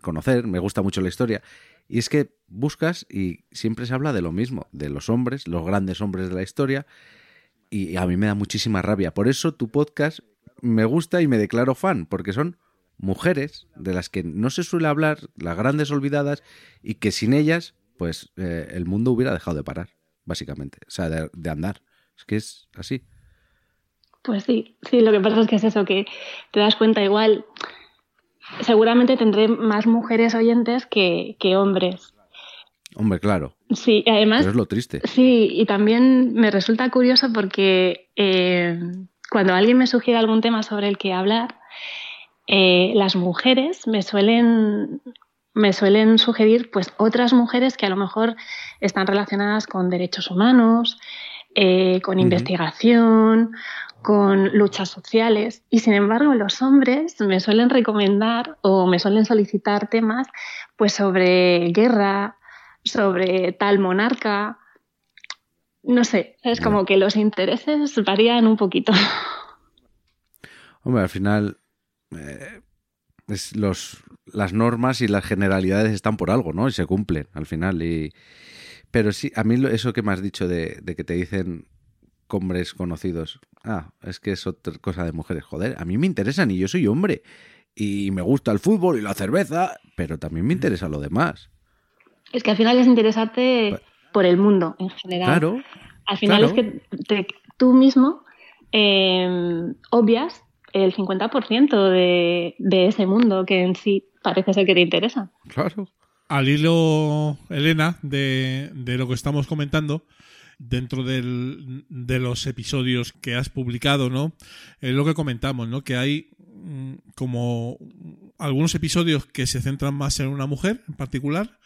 conocer, me gusta mucho la historia. Y es que buscas y siempre se habla de lo mismo, de los hombres, los grandes hombres de la historia, y a mí me da muchísima rabia. Por eso tu podcast me gusta y me declaro fan, porque son mujeres de las que no se suele hablar, las grandes olvidadas, y que sin ellas, pues eh, el mundo hubiera dejado de parar, básicamente, o sea, de, de andar. Es que es así. Pues sí, sí, lo que pasa es que es eso, que te das cuenta igual. Seguramente tendré más mujeres oyentes que, que hombres. Hombre, claro, Sí, además. pero es lo triste. Sí, y también me resulta curioso porque eh, cuando alguien me sugiere algún tema sobre el que hablar, eh, las mujeres me suelen, me suelen sugerir pues otras mujeres que a lo mejor están relacionadas con derechos humanos, eh, con investigación, con luchas sociales. Y sin embargo, los hombres me suelen recomendar o me suelen solicitar temas pues sobre guerra, sobre tal monarca. No sé, es como que los intereses varían un poquito. Hombre, al final, eh, es los, las normas y las generalidades están por algo, ¿no? Y se cumplen al final. Y... Pero sí, a mí lo- eso que me has dicho de, de que te dicen hombres conocidos, ah, es que es otra cosa de mujeres, joder, a mí me interesan y yo soy hombre. Y me gusta el fútbol y la cerveza, pero también me interesa lo demás. Es que al final es interesarte por el mundo en general. Claro, Al final claro. es que te- tú mismo eh, obvias el 50% de, de ese mundo que en sí parece ser que te interesa. claro. Al hilo, Elena, de, de lo que estamos comentando, dentro del- de los episodios que has publicado, ¿no? Es lo que comentamos, ¿no? Que hay mm, como algunos episodios que se centran más en una mujer en particular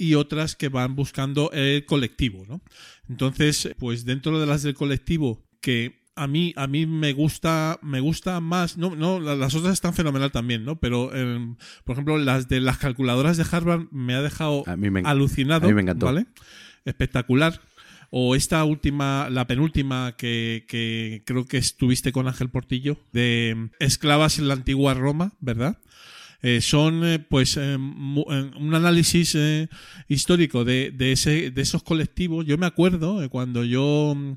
y otras que van buscando el colectivo, ¿no? Entonces, pues dentro de las del colectivo que a mí a mí me gusta me gusta más no no la- las otras están fenomenal también no pero em, por ejemplo las de las calculadoras de Harvard me ha dejado A mí me, alucinado a mí me encantó. vale espectacular o esta última la penúltima que, que creo que estuviste con Ángel Portillo de esclavas en la antigua Roma verdad Eh, son eh, pues eh, un análisis histórico de, de, ese, de esos colectivos. Yo me acuerdo cuando yo mm,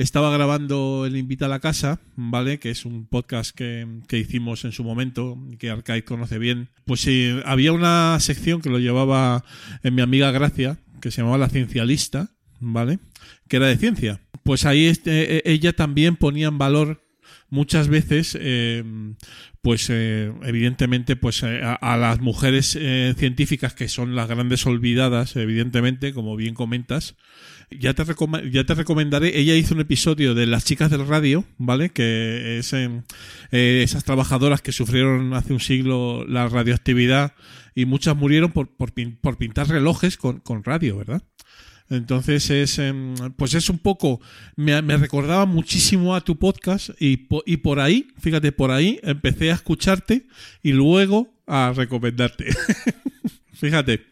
estaba grabando el Invita a la Casa, ¿vale? Que es un podcast que, que hicimos en su momento, que Arcade conoce bien. Pues sí, había una sección que lo llevaba eh, mi amiga Gracia, que se llamaba La Ciencialista, ¿vale? Que era de ciencia. Pues ahí este, eh, ella también ponía en valor muchas veces pues eh, evidentemente pues eh, a, las mujeres eh, científicas que son las grandes olvidadas evidentemente como bien comentas ya te, ya te recomendaré ella hizo un episodio de las chicas del radio vale que es eh, eh, esas trabajadoras que sufrieron hace un siglo la radioactividad y muchas murieron por, por, pin- por pintar relojes con, con radio verdad entonces es em, pues es un poco me, me recordaba muchísimo a tu podcast y, po- y por ahí, fíjate, por ahí empecé a escucharte y luego a recomendarte. fíjate.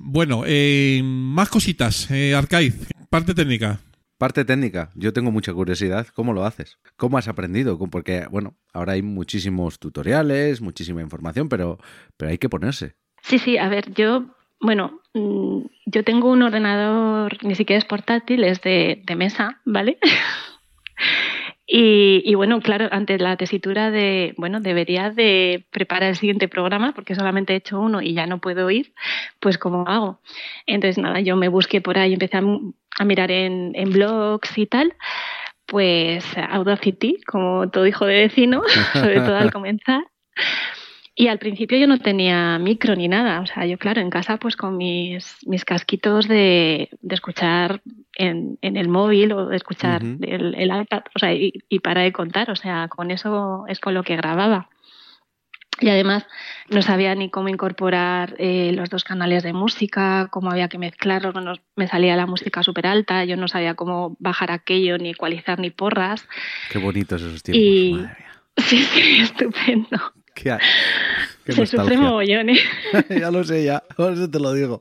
Bueno, eh, más cositas. Eh, Arcaiz, parte técnica. Parte técnica, yo tengo mucha curiosidad. ¿Cómo lo haces? ¿Cómo has aprendido? ¿Cómo- Porque, bueno, ahora hay muchísimos tutoriales, muchísima información, pero, pero hay que ponerse. Sí, sí, a ver, yo, bueno, mm, yo tengo un ordenador, ni siquiera es portátil, es de, mesa, ¿vale? y, y bueno, claro, ante la tesitura de, bueno, debería de preparar el siguiente programa, porque solamente he hecho uno y ya no puedo ir, pues ¿cómo hago? Entonces, nada, yo me busqué por ahí, empecé a, a mirar en, en blogs y tal, pues Audacity, como todo hijo de vecino, sobre todo al comenzar. Y al principio yo no tenía micro ni nada, o sea, yo claro, en casa pues con mis, mis casquitos de, de escuchar en, en el móvil o de escuchar el, el iPad, o sea, y, y para de contar, o sea, con eso es con lo que grababa. Y además no sabía ni cómo incorporar eh, los dos canales de música, cómo había que mezclarlos, no nos- me salía la música súper alta, yo no sabía cómo bajar aquello, ni ecualizar, ni porras. Qué bonitos esos tiempos. Y- Madre mía. Sí, sí, estupendo. Qué, qué Se sufre nostalgia. mogollón, ¿eh? ya lo sé, ya. Por eso te lo digo.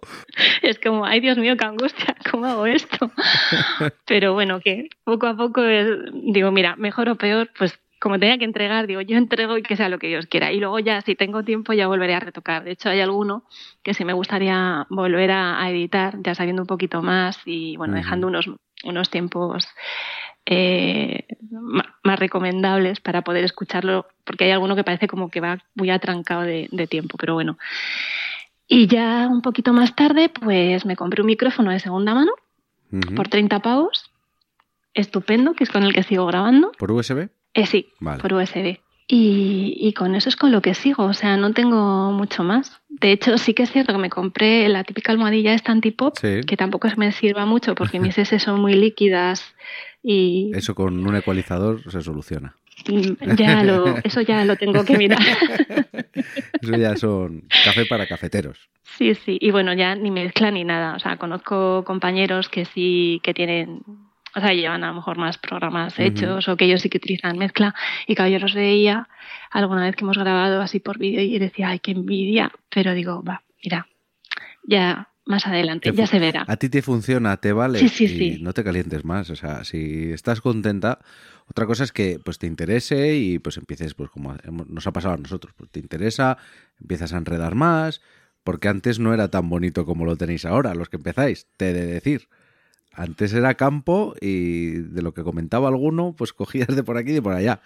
Es como, ay Dios mío, qué angustia, ¿cómo hago esto? Pero bueno, que poco a poco es- digo, mira, mejor o peor, pues como tenía que entregar, digo, yo entrego y que sea lo que Dios quiera. Y luego ya, si tengo tiempo, ya volveré a retocar. De hecho, hay alguno que sí me gustaría volver a, a editar, ya sabiendo un poquito más y bueno, dejando unos, unos tiempos eh, más recomendables para poder escucharlo, porque hay alguno que parece como que va muy atrancado de, de tiempo, pero bueno. Y ya un poquito más tarde, pues me compré un micrófono de segunda mano por 30 pavos, estupendo, que es con el que sigo grabando. ¿Por USB? Eh, sí, Vale. por USB. Y, y con eso es con lo que sigo, o sea, no tengo mucho más. De hecho, sí que es cierto que me compré la típica almohadilla esta antipop, Sí. que tampoco me sirva mucho porque mis S son muy líquidas y Eso con un ecualizador se soluciona. y ya lo, eso ya lo tengo que mirar. Eso ya son café para cafeteros. Sí, sí, y bueno, ya ni mezcla ni nada. O sea, conozco compañeros que sí que tienen, o sea, llevan a lo mejor más programas hechos o que ellos sí que utilizan mezcla. Y claro, yo los veía alguna vez que hemos grabado así por vídeo y decía, ay, qué envidia. Pero digo, va, mira, ya más adelante, Te ya se verá. A ti te funciona, te vale Sí, sí, y sí. no te calientes más. O sea, si estás contenta, otra cosa es que pues te interese y pues empieces, pues como nos ha pasado a nosotros, pues te interesa, empiezas a enredar más, porque antes no era tan bonito como lo tenéis ahora, los que empezáis, te he de decir. Antes era campo y de lo que comentaba alguno, pues cogías de por aquí y de por allá.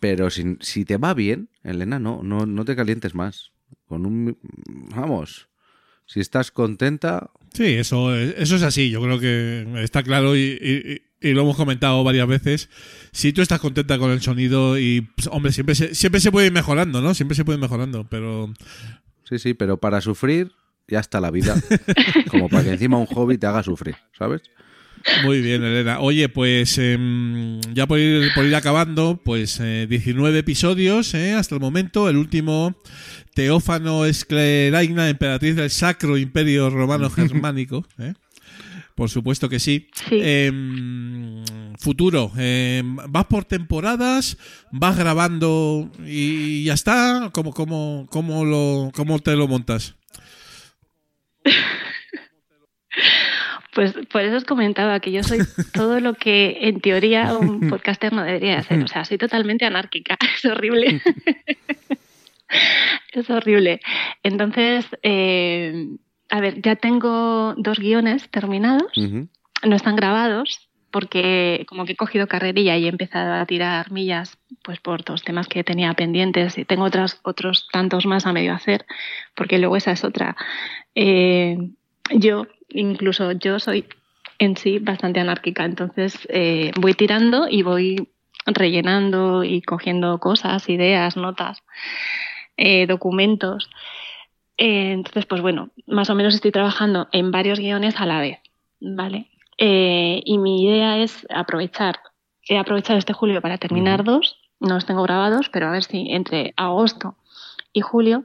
Pero si, si te va bien, Elena, no, no, no te calientes más. Con un vamos, si estás contenta, Sí, eso, es- eso es así. Yo creo que está claro y, y- y lo hemos comentado varias veces. Si tú estás contenta con el sonido y, pues, hombre, siempre se, siempre se puede ir mejorando, ¿no? Siempre se puede ir mejorando, pero Sí, sí, pero para sufrir ya está la vida. Como para que encima un hobby te haga sufrir, ¿sabes? Muy bien, Elena. Oye, pues em, ya por ir, por ir acabando, pues eh, 19 episodios eh, hasta el momento. El último, Teófano Escleraina, emperatriz del Sacro Imperio Romano Germánico. ¿eh? Por supuesto que sí. Sí. Em, futuro, em, ¿vas por temporadas? ¿Vas grabando y ya está? ¿Cómo, cómo, cómo, lo, cómo te lo montas? Pues por eso os comentaba que yo soy todo lo que en teoría un podcaster no debería ser. O sea, soy totalmente anárquica. Es horrible. es horrible. Entonces, eh, a ver, ya tengo dos guiones terminados. No están grabados porque como que he cogido carrerilla y he empezado a tirar millas pues por dos temas que tenía pendientes y tengo otras, otros tantos más a medio hacer porque luego esa es otra. Eh, yo, incluso yo soy en sí bastante anárquica, entonces eh, voy tirando y voy rellenando y cogiendo cosas, ideas, notas, eh, documentos. Eh, entonces, pues bueno, más o menos estoy trabajando en varios guiones a la vez, ¿vale? Eh, y mi idea es aprovechar, he aprovechado este julio para terminar dos, no los tengo grabados, pero a ver si entre agosto y julio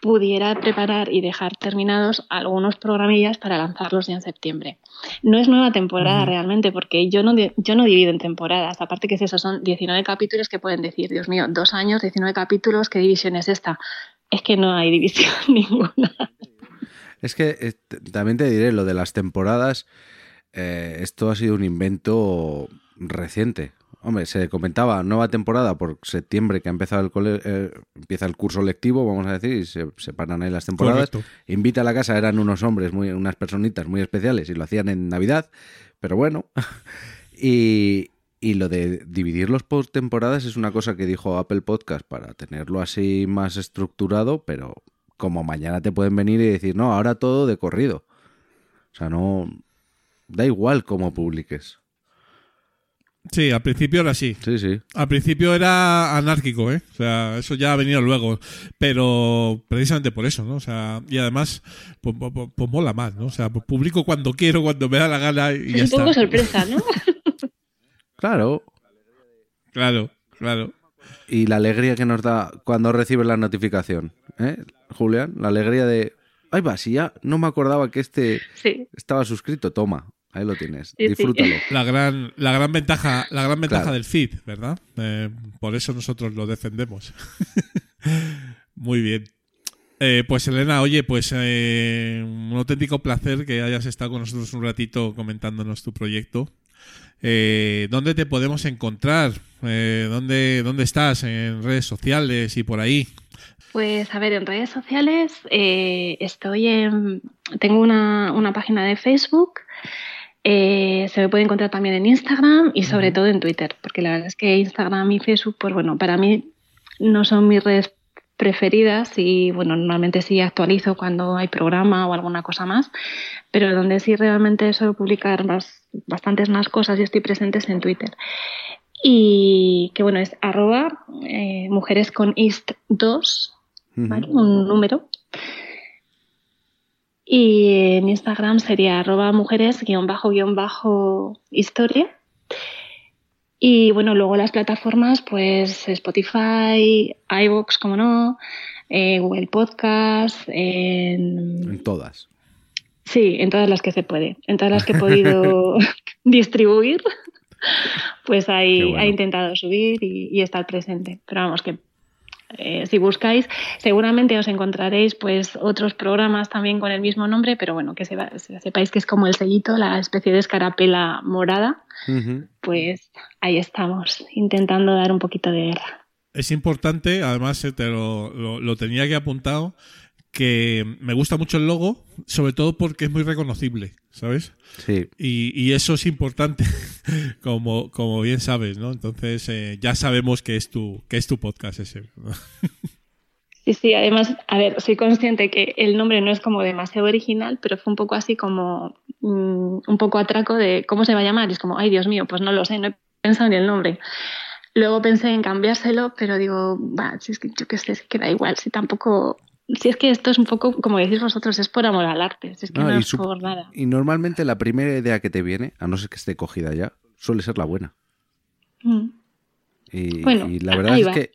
pudiera preparar y dejar terminados algunos programillas para lanzarlos ya en septiembre. No es nueva temporada realmente, porque yo no, yo no divido en temporadas. Aparte que es eso, son 19 capítulos que pueden decir, Dios mío, dos años, 19 capítulos, ¿qué división es esta? Es que no hay división ninguna. Es que eh, también te diré, lo de las temporadas, eh, esto ha sido un invento reciente. Hombre, se comentaba nueva temporada por septiembre que ha empezado el cole- eh, empieza el curso lectivo, vamos a decir, y se separan ahí las temporadas. Correcto. Invita a la casa, eran unos hombres, muy, unas personitas muy especiales y lo hacían en Navidad, pero bueno. y, y lo de dividirlos por temporadas es una cosa que dijo Apple Podcast para tenerlo así más estructurado, pero como mañana te pueden venir y decir, no, ahora todo de corrido. O sea, no. Da igual cómo publiques. Sí, al principio era así. Sí, sí. Al principio era anárquico, ¿eh? O sea, eso ya ha venido luego. Pero precisamente por eso, ¿no? O sea, y además, pues, pues- pues- pues mola más, ¿no? O sea, pues publico cuando quiero, cuando me da la gana y ya Es un poco está. sorpresa, ¿no? Claro. Claro, claro. Y la alegría que nos da cuando recibes la notificación, ¿eh, Julián? La alegría de. Ay, va, si ya no me acordaba que este Sí. estaba suscrito, toma, ahí lo tienes, Sí, sí. disfrútalo. La gran, la gran ventaja, la gran ventaja Claro. del feed, ¿verdad? Eh, por eso nosotros lo defendemos. Muy bien. Eh, pues Elena, oye, pues eh, un auténtico placer que hayas estado con nosotros un ratito comentándonos tu proyecto. Eh, ¿Dónde te podemos encontrar? Eh, ¿dónde, ¿Dónde estás? ¿En redes sociales y por ahí? Pues a ver, en redes sociales eh, estoy en. Tengo una, una página de Facebook. Eh, se me puede encontrar también en Instagram y sobre todo en Twitter, porque la verdad es que Instagram y Facebook, pues bueno, para mí no son mis redes preferidas y bueno, normalmente sí actualizo cuando hay programa o alguna cosa más, pero donde sí realmente suelo publicar más, bastantes más cosas y estoy presente es en Twitter. Y que bueno, es arroba eh, mujeres con ist 2, ¿vale? un número. Y en Instagram sería arroba mujeres guion bajo guion bajo historia. Y bueno, luego las plataformas, pues Spotify, iVoox, como no, eh, Google Podcast, en, En todas. sí, en todas las que se puede, en todas las que he podido distribuir, pues ahí bueno. he intentado subir y, y estar presente. Pero vamos, que eh, si buscáis, seguramente os encontraréis pues otros programas también con el mismo nombre, pero bueno, que sepa- sepáis que es como el sellito, la especie de escarapela morada, pues ahí estamos, intentando dar un poquito de guerra. Es importante, además eh, te lo, lo- lo tenía aquí apuntado, que me gusta mucho el logo, sobre todo porque es muy reconocible, ¿sabes? Sí. Y, y eso es importante, como, como bien sabes, ¿no? Entonces eh, ya sabemos que es tu, que es tu podcast ese. ¿no? Sí, sí, además, a ver, soy consciente que el nombre no es como demasiado original, pero fue un poco así como mm, un poco atraco de cómo se va a llamar. Y es como, ay, Dios mío, pues no lo sé, no he pensado en el nombre. Luego pensé en cambiárselo, pero digo, va, si es que yo qué sé, es que da igual, si tampoco. Si es que esto es un poco, como decís vosotros, es por amor al arte, si es que No, es por nada. Y normalmente la primera idea que te viene, a no ser que esté cogida ya, suele ser la buena. Mm. Y, Bueno, y la verdad es va. que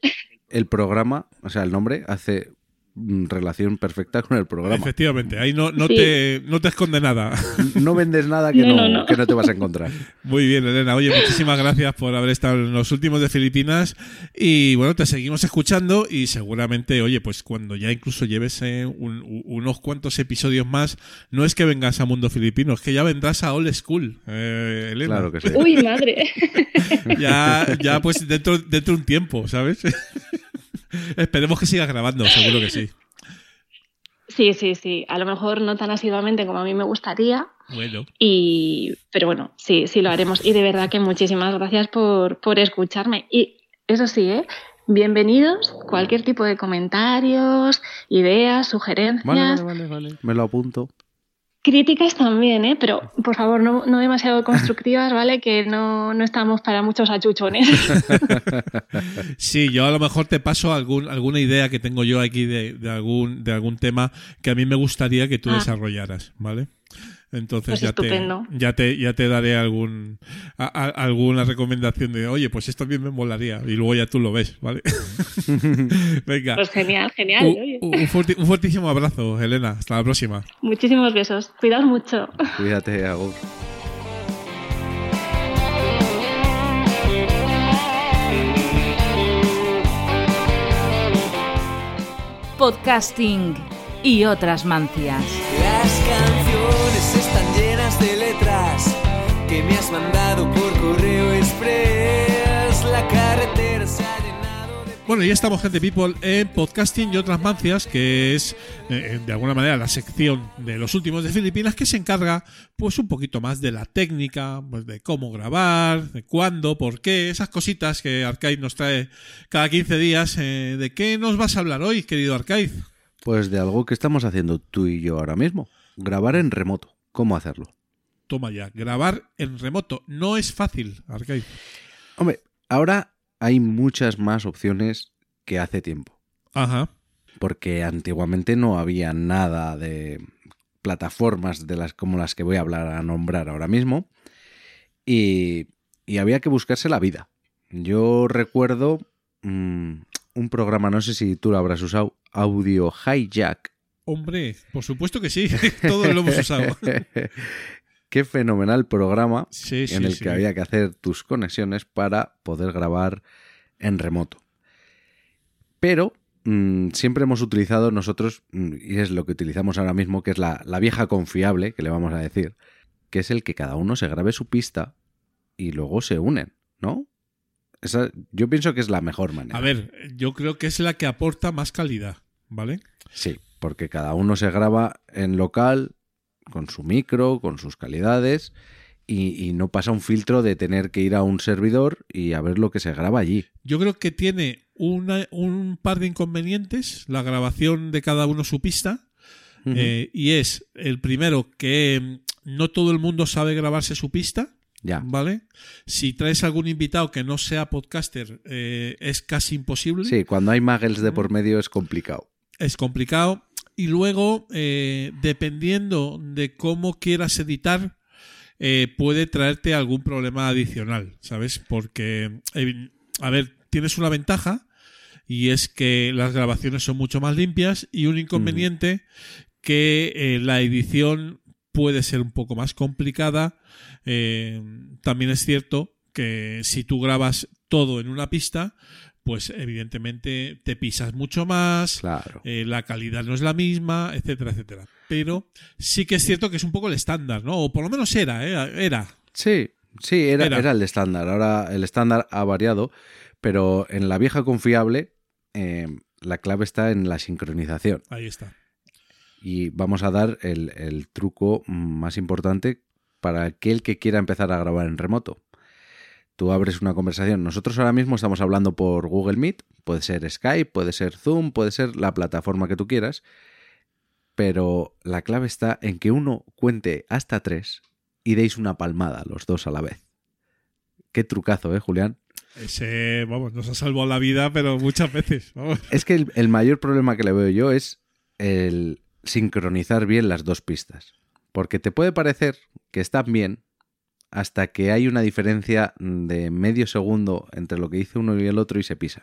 el programa, o sea, el nombre hace relación perfecta con el programa. Efectivamente, ahí no, no, Sí. te, no te esconde nada. No vendes nada que No, no, no, que no te vas a encontrar. Muy bien, Elena. Oye, muchísimas gracias por haber estado en los últimos de Filipinas. Y bueno, te seguimos escuchando y seguramente, oye, pues cuando ya incluso lleves eh, un- unos cuantos episodios más, no es que vengas a Mundo Filipino, es que ya vendrás a Old School, eh, Elena. Claro que sí. Uy, madre. Ya, ya pues dentro, dentro de un tiempo, ¿sabes? Esperemos que sigas grabando, seguro que sí. Sí, sí, sí. A lo mejor no tan asiduamente como a mí me gustaría, Bueno, Y, pero bueno, sí, sí lo haremos. Y de verdad que muchísimas gracias por, por escucharme. Y eso sí, ¿eh? bienvenidos. Cualquier tipo de comentarios, ideas, sugerencias, Vale, vale, vale, vale. Me lo apunto. Críticas también, ¿eh? pero por favor, no, no demasiado constructivas, ¿vale? Que no, no estamos para muchos achuchones. Sí, yo a lo mejor te paso algún, alguna idea que tengo yo aquí de, de algún, de algún tema que a mí me gustaría que tú Ah. desarrollaras, ¿vale? Entonces Pues ya, te, estupendo. ya te ya te daré algún a- a- alguna recomendación de oye pues esto bien me molaría y luego ya tú lo ves, ¿vale? Venga. Pues genial, genial. Un, oye. un fuerti- un fuertísimo abrazo, Elena. Hasta la próxima. Muchísimos besos. Cuidaos mucho. Cuídate, Agur. Podcasting y otras mancias. Las canciones están llenas de letras que me has mandado por correo express. La carretera se ha llenado de... Bueno, ya estamos, gente people, en podcasting y otras mancias, que es eh, de alguna manera la sección de los últimos de Filipinas que se encarga, pues, un poquito más de la técnica, pues, de cómo grabar, de cuándo, por qué, esas cositas que Arcade nos trae cada 15 días. eh, ¿De qué nos vas a hablar hoy, querido Arcade? Pues de algo que estamos haciendo tú y yo ahora mismo. Grabar en remoto. ¿Cómo hacerlo? Toma ya, grabar en remoto. No es fácil, Arcade. Hombre, ahora hay muchas más opciones que hace tiempo. Ajá. Porque antiguamente no había nada de plataformas de las como las que voy a hablar a nombrar ahora mismo. Y, y había que buscarse la vida. Yo recuerdo mm, un programa, no sé si tú lo habrás usado, Audio Hijack. Hombre, por supuesto que sí. Todos lo hemos usado. Qué fenomenal programa Sí, sí, en el sí. que había que hacer tus conexiones para poder grabar en remoto. Pero mm, siempre hemos utilizado nosotros, mm, y es lo que utilizamos ahora mismo, que es la, la vieja confiable, que le vamos a decir, que es el que cada uno se grabe su pista y luego se unen, ¿no? Esa, yo pienso que es la mejor manera. A ver, yo creo que es la que aporta más calidad, ¿vale? Sí, porque cada uno se graba en local, con su micro, con sus calidades, y, y no pasa un filtro de tener que ir a un servidor y a ver lo que se graba allí. Yo creo que tiene una- un par de inconvenientes la grabación de cada uno su pista. Eh, y es el primero que mm, no todo el mundo sabe grabarse su pista, ya. ¿vale? Si traes algún invitado que no sea podcaster, eh, es casi imposible. Sí, cuando hay muggles de por medio es complicado. Es complicado. Y luego, eh, dependiendo de cómo quieras editar, eh, puede traerte algún problema adicional, ¿sabes? Porque, eh, a ver, tienes una ventaja y es que las grabaciones son mucho más limpias y un inconveniente que eh, la edición puede ser un poco más complicada. También es cierto que si tú grabas todo en una pista, pues evidentemente te pisas mucho más, Claro. eh, la calidad no es la misma, etcétera, etcétera. Pero sí que es cierto que es un poco el estándar, ¿no? O por lo menos era, ¿eh? era. Sí, sí, era, Era. era el estándar. Ahora el estándar ha variado, pero en la vieja confiable eh, la clave está en la sincronización. Ahí está. Y vamos a dar el, el truco más importante para aquel que quiera empezar a grabar en remoto. Tú abres una conversación. Nosotros ahora mismo estamos hablando por Google Meet. Puede ser Skype, puede ser Zoom, puede ser la plataforma que tú quieras. Pero la clave está en que uno cuente hasta tres y deis una palmada los dos a la vez. Qué trucazo, ¿eh, Julián? Ese, vamos, nos ha salvado la vida, pero muchas veces. Vamos. Es que el, el mayor problema que le veo yo es el sincronizar bien las dos pistas. Porque te puede parecer que están bien hasta que hay una diferencia de medio segundo entre lo que dice uno y el otro y se pisa.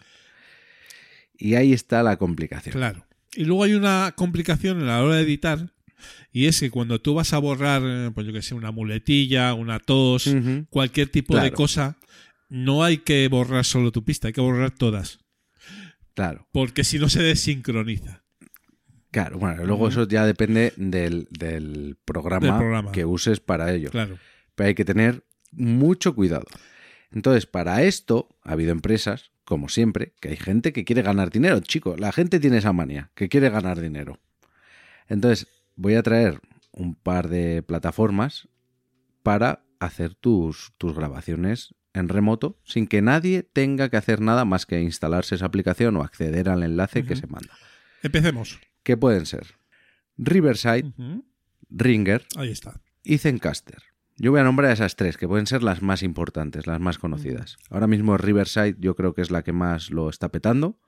Y ahí está la complicación. Claro. Y luego hay una complicación a la hora de editar, y es que cuando tú vas a borrar, eh, pues yo que sé, una muletilla, una tos, cualquier tipo de cosa, no hay que borrar solo tu pista, hay que borrar todas. Claro, Porque si no se desincroniza. claro. Bueno, luego eso ya depende del, del programa, Del programa. que uses para ello. Claro. Pero hay que tener mucho cuidado. Entonces, para esto ha habido empresas, como siempre, que hay gente que quiere ganar dinero. Chico, la gente tiene esa manía, que quiere ganar dinero. Entonces, voy a traer un par de plataformas para hacer tus, tus grabaciones en remoto sin que nadie tenga que hacer nada más que instalarse esa aplicación o acceder al enlace que se manda. Empecemos. Que pueden ser Riverside. Ringer Ahí está. y Zencaster. Yo voy a nombrar a esas tres, que pueden ser las más importantes, las más conocidas. Ahora mismo Riverside yo creo que es la que más lo está petando,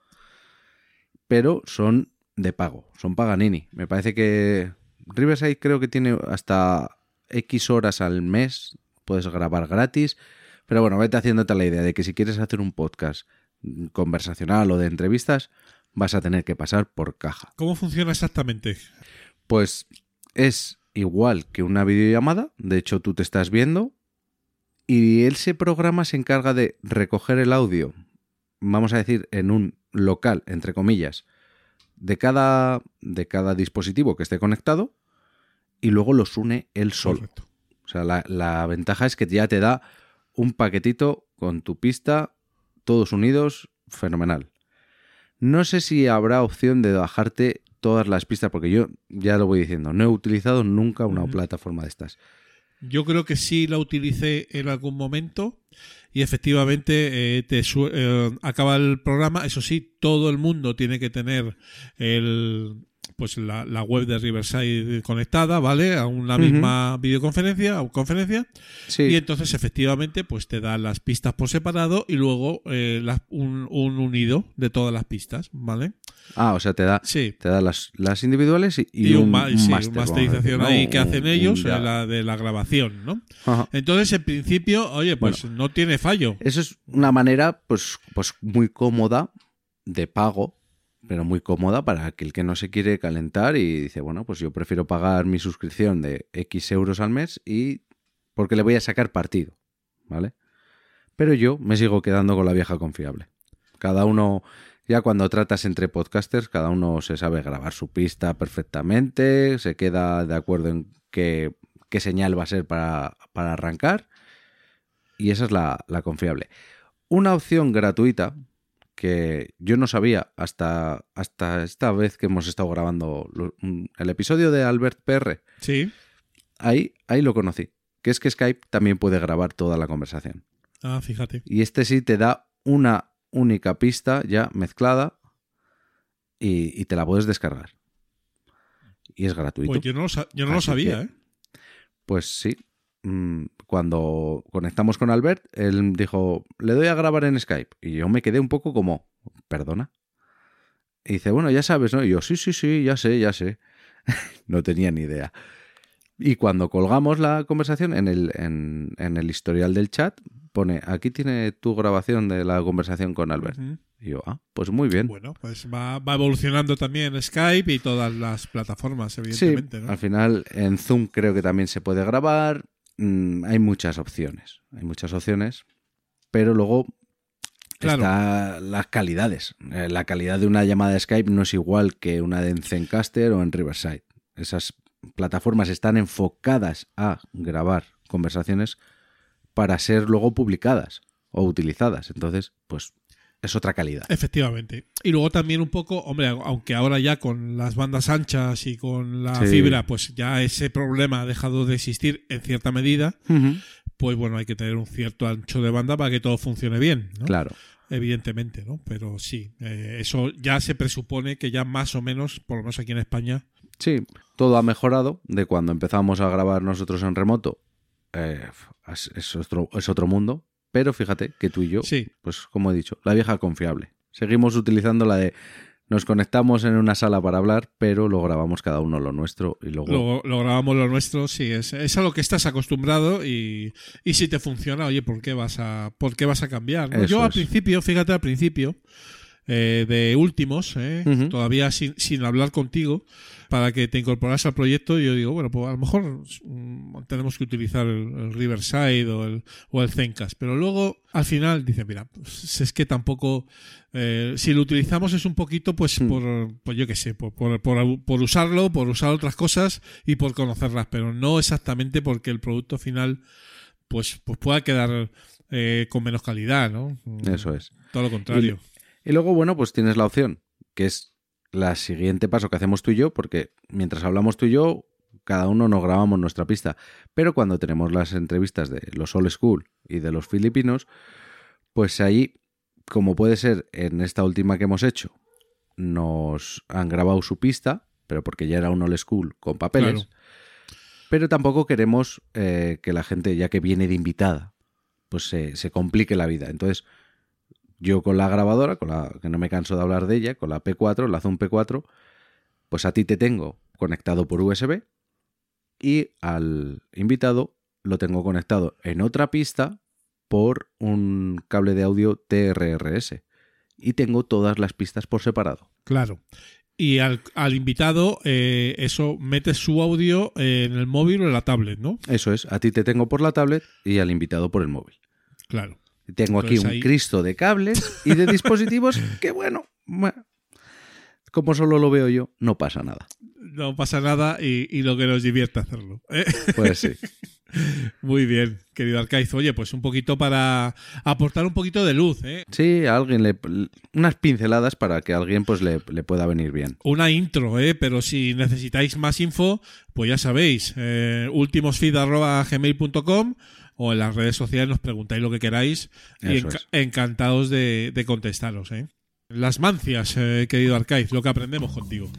pero son de pago, son Paganini. Me parece que Riverside creo que tiene hasta X horas al mes, puedes grabar gratis, pero bueno, vete haciéndote la idea de que si quieres hacer un podcast mm, conversacional o de entrevistas, vas a tener que pasar por caja. ¿Cómo funciona exactamente? Pues es igual que una videollamada, de hecho tú te estás viendo y ese programa se encarga de recoger el audio, vamos a decir, en un local, entre comillas, de cada, de cada dispositivo que esté conectado y luego los une él solo. O sea, la, la ventaja es que ya te da un paquetito con tu pista, todos unidos, fenomenal. No sé si habrá opción de bajarte todas las pistas, porque yo ya lo voy diciendo, no he utilizado nunca una plataforma de estas. Yo creo que sí la utilicé en algún momento y efectivamente eh, te eh, acaba el programa. Eso sí, todo el mundo tiene que tener el pues la, la web de Riverside conectada, ¿vale? A una misma videoconferencia o conferencia. Sí, Y entonces, efectivamente, pues te da las pistas por separado y luego eh, un, un unido de todas las pistas, ¿vale? ah, o sea, te da, Sí. te da las, las individuales y, y Y, un, un, ma- un sí, máster, vamos a masterización decir, ¿no? ahí que hacen ellos, ya- eh, la de la grabación, ¿no? Ajá. Entonces, en principio, oye, pues no tiene fallo. Eso es una manera, pues, pues muy cómoda de pago, pero muy cómoda para aquel que no se quiere calentar y dice, bueno, pues yo prefiero pagar mi suscripción de X euros al mes y porque le voy a sacar partido, ¿vale? Pero yo me sigo quedando con la vieja confiable. Cada uno, ya cuando tratas entre podcasters, cada uno se sabe grabar su pista perfectamente, se queda de acuerdo en qué, qué señal va a ser para, para arrancar y esa es la, la confiable. Una opción gratuita que yo no sabía hasta, hasta esta vez que hemos estado grabando lo- el episodio de Albert PR. Sí. Ahí, ahí lo conocí. Que es que Skype también puede grabar toda la conversación. Ah, fíjate. Y este sí te da una única pista ya mezclada y, y te la puedes descargar. Y es gratuito. Pues yo no lo, yo no lo sabía, que- ¿eh? Pues sí. Mm, Cuando conectamos con Albert, él dijo, le doy a grabar en Skype. Y yo me quedé un poco como, perdona. Y dice, bueno, ya sabes, ¿no? Y yo, sí, sí, sí, ya sé, ya sé. no tenía ni idea. Y cuando colgamos la conversación en el, en, en el historial del chat, pone, aquí tiene tu grabación de la conversación con Albert. Y yo, ah, pues muy bien. Bueno, pues va, va evolucionando también Skype y todas las plataformas, Sí, evidentemente, ¿no? al final en Zoom creo que también se puede grabar. Mm, hay muchas opciones, hay muchas opciones, pero luego Claro. está las calidades. Eh, La calidad de una llamada de Skype no es igual que una de en Zencaster o en Riverside. Esas plataformas están enfocadas a grabar conversaciones para ser luego publicadas o utilizadas. Entonces, pues es otra calidad. Efectivamente. Y luego también un poco, hombre, aunque ahora ya con las bandas anchas y con la Sí. fibra, pues ya ese problema ha dejado de existir en cierta medida, pues bueno, hay que tener un cierto ancho de banda para que todo funcione bien, ¿no? Claro. Evidentemente, ¿no? Pero sí, eh, eso ya se presupone que ya más o menos, por lo menos aquí en España, Sí, todo ha mejorado de cuando empezamos a grabar nosotros en remoto. eh, es, es otro, es otro mundo. Pero fíjate que tú y yo, sí, pues como he dicho, la vieja confiable. Seguimos utilizando la de nos conectamos en una sala para hablar, pero lo grabamos cada uno lo nuestro y luego... lo, lo grabamos lo nuestro, sí, es, es a lo que estás acostumbrado y, y si te funciona, oye, ¿por qué vas a, por qué vas a cambiar? no? Yo al es. principio, fíjate, al principio, eh, de últimos, eh, todavía sin, sin hablar contigo, para que te incorporas al proyecto, yo digo, bueno, pues a lo mejor mm, tenemos que utilizar el, el Riverside o el, o el Zencast, pero luego al final dice, mira, pues es que tampoco, eh, si lo utilizamos es un poquito, pues Hmm. por, pues yo qué sé, por, por, por, por usarlo, por usar otras cosas y por conocerlas, pero no exactamente porque el producto final, pues, pues pueda quedar eh, con menos calidad, ¿no? Eso es. Todo lo contrario. Y luego, bueno, pues tienes la opción, que es la siguiente paso que hacemos tú y yo, porque mientras hablamos tú y yo, cada uno nos grabamos nuestra pista. Pero cuando tenemos las entrevistas de los old school y de los filipinos, pues ahí, como puede ser en esta última que hemos hecho, nos han grabado su pista, pero porque ya era un old school con papeles. Claro. Pero tampoco queremos eh, que la gente, ya que viene de invitada, pues se, se complique la vida. Entonces, yo con la grabadora, con la que no me canso de hablar de ella, con la P4, la Zoom P4, pues a ti te tengo conectado por USB y al invitado lo tengo conectado en otra pista por un cable de audio TRRS. Y tengo todas las pistas por separado. Claro. Y al, al invitado, eh, eso, metes su audio en el móvil o en la tablet, ¿no? Eso es, a ti te tengo por la tablet y al invitado por el móvil. Claro. Tengo aquí un Cristo de cables y de dispositivos que, bueno, bueno, como solo lo veo yo, no pasa nada. No pasa nada y, y lo que nos divierte hacerlo. ¿eh? Pues sí. Muy bien, querido Arcaiz. Oye, pues un poquito para aportar un poquito de luz, ¿eh? Sí, a alguien le. Unas pinceladas para que a alguien pues le, le pueda venir bien. Una intro, ¿eh? Pero si necesitáis más info, pues ya sabéis, eh, ultimosfeed.gmail.com o en las redes sociales nos preguntáis lo que queráis y Eso enca- es. encantados de, de contestaros, ¿eh? Las mancias, eh, querido Arcaiz, lo que aprendemos contigo.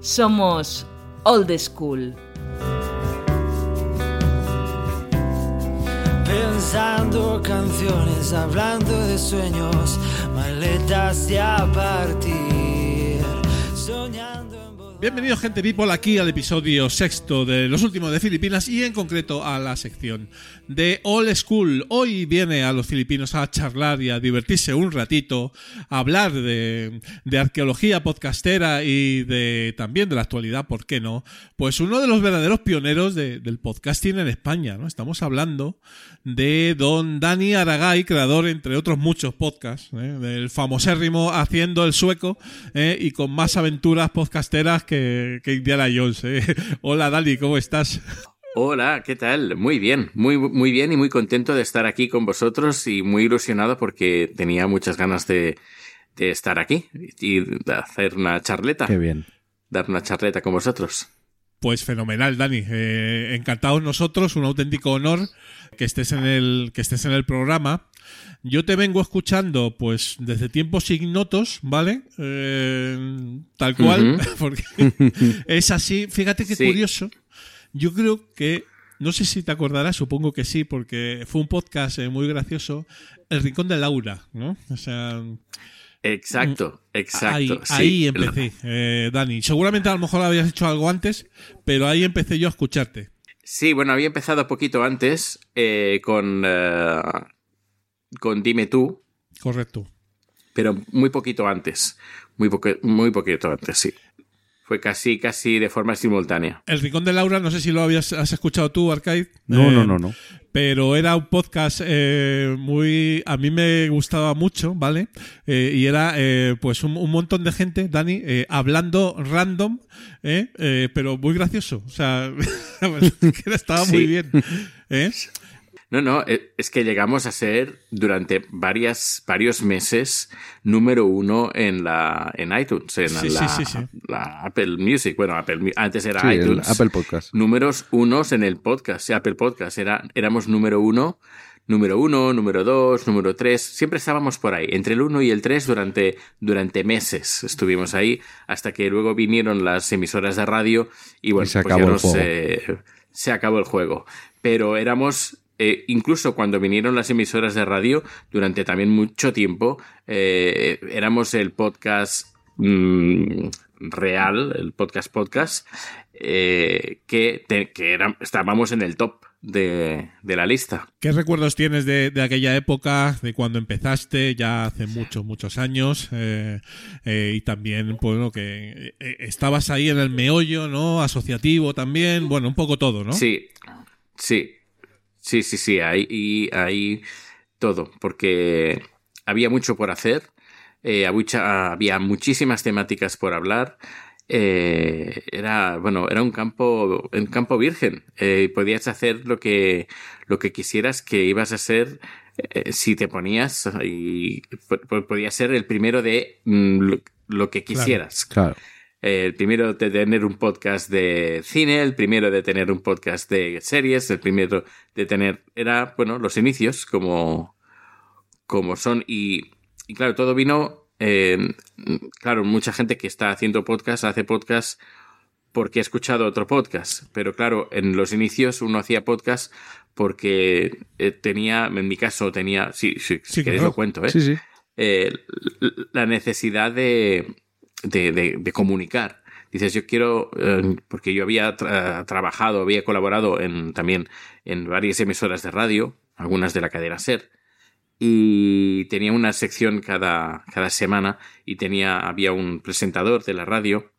Somos Old School. Pensando canciones, hablando de sueños, maletas de a partir, soñando en voz Bienvenidos, gente people, aquí al episodio sexto de los últimos de Filipinas y en concreto a la sección de All School. Hoy viene a los filipinos a charlar y a divertirse un ratito, a hablar de, arqueología podcastera y de también de la actualidad, ¿por qué no? Pues uno de los verdaderos pioneros de- del podcasting en España, ¿no? Estamos hablando de don Dani Aragay, creador, entre otros muchos podcasts, ¿eh? del famosérrimo Haciendo el Sueco ¿eh? y con más aventuras podcasteras que, que Indiana Jones. ¿eh? Hola Dani, ¿cómo estás? Hola, ¿qué tal? Muy bien, muy, muy bien y muy contento de estar aquí con vosotros y muy ilusionado porque tenía muchas ganas de, de estar aquí y de hacer una charleta, Qué bien. dar una charleta con vosotros. Pues fenomenal, Dani. Eh, encantados nosotros, un auténtico honor que estés en el que estés en el programa. Yo te vengo escuchando, pues, desde tiempos ignotos, ¿vale? Eh, tal cual, porque es así. Fíjate qué Sí. curioso. Yo creo que, no sé si te acordarás, supongo que sí, porque fue un podcast eh, muy gracioso, El Rincón de Laura, ¿no? O sea, Exacto, exacto. ahí, sí. ahí empecé, eh, Dani. Seguramente a lo mejor habías hecho algo antes, pero ahí empecé yo a escucharte. Sí, bueno, había empezado poquito antes eh, con, eh, con Dime tú, Correcto. pero muy poquito antes. Muy, poco, muy poquito antes, sí. Fue casi, casi de forma simultánea. El Rincón de Laura, no sé si lo habías has escuchado tú, Arcade. No, Eh, no, no, no. Pero era un podcast eh, muy. A mí me gustaba mucho, ¿vale? Eh, y era, eh, pues, un, un montón de gente, Dani, eh, hablando random, ¿eh? Eh, pero muy gracioso. O sea, que estaba muy Sí. bien. No, no, eh, es que llegamos a ser durante varias, varios meses número uno en la en iTunes, en Sí, la, sí, sí, sí. la Apple Music. Bueno, Apple, antes era Sí, el iTunes. Apple Podcast. Números unos en el podcast, Apple Podcast. Era, éramos número uno, número uno, número dos, número tres. Siempre estábamos por ahí, entre el uno y el tres durante, durante meses estuvimos ahí, hasta que luego vinieron las emisoras de radio y bueno, Y se pues acabó ya el nos, juego. eh, se acabó el juego. Pero éramos, eh, incluso cuando vinieron las emisoras de radio, durante también mucho tiempo, eh, éramos el podcast mm, real, el podcast podcast, eh, que, te- que era- estábamos en el top de, de la lista. ¿Qué recuerdos tienes de, de aquella época, de cuando empezaste, ya hace muchos, muchos años? eh, eh, y también, bueno, que estabas ahí en el meollo, ¿no? Asociativo también, bueno, un poco todo, ¿no? Sí, sí, sí, sí, sí, ahí, y ahí todo, porque había mucho por hacer, eh, había, había muchísimas temáticas por hablar. eh, era bueno era un campo un campo virgen eh, podías hacer lo que lo que quisieras que ibas a ser eh, si te ponías y po- po- podías ser el primero de mm, lo, lo que Claro. quisieras Claro. El primero de tener un podcast de cine, el primero de tener un podcast de series, el primero de tener. Era, bueno, los inicios como, como son. Y, y claro, todo vino. eh, claro, mucha gente que está haciendo podcast hace podcast porque ha escuchado otro podcast. Pero claro, en los inicios uno hacía podcast porque eh, tenía, en mi caso, tenía. Sí, sí, si Sí, queréis claro. lo cuento, ¿eh? Sí, sí. eh, la necesidad de, de, comunicar. Dices, yo quiero, eh, porque yo había tra- trabajado, había colaborado en, también en varias emisoras de radio, algunas de la cadena SER, y tenía una sección cada, cada semana y tenía, había un presentador de la radio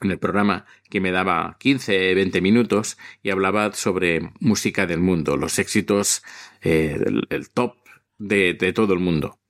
en el programa que me daba 15, 20 minutos y hablaba sobre música del mundo, los éxitos, eh, el, top de todo el mundo.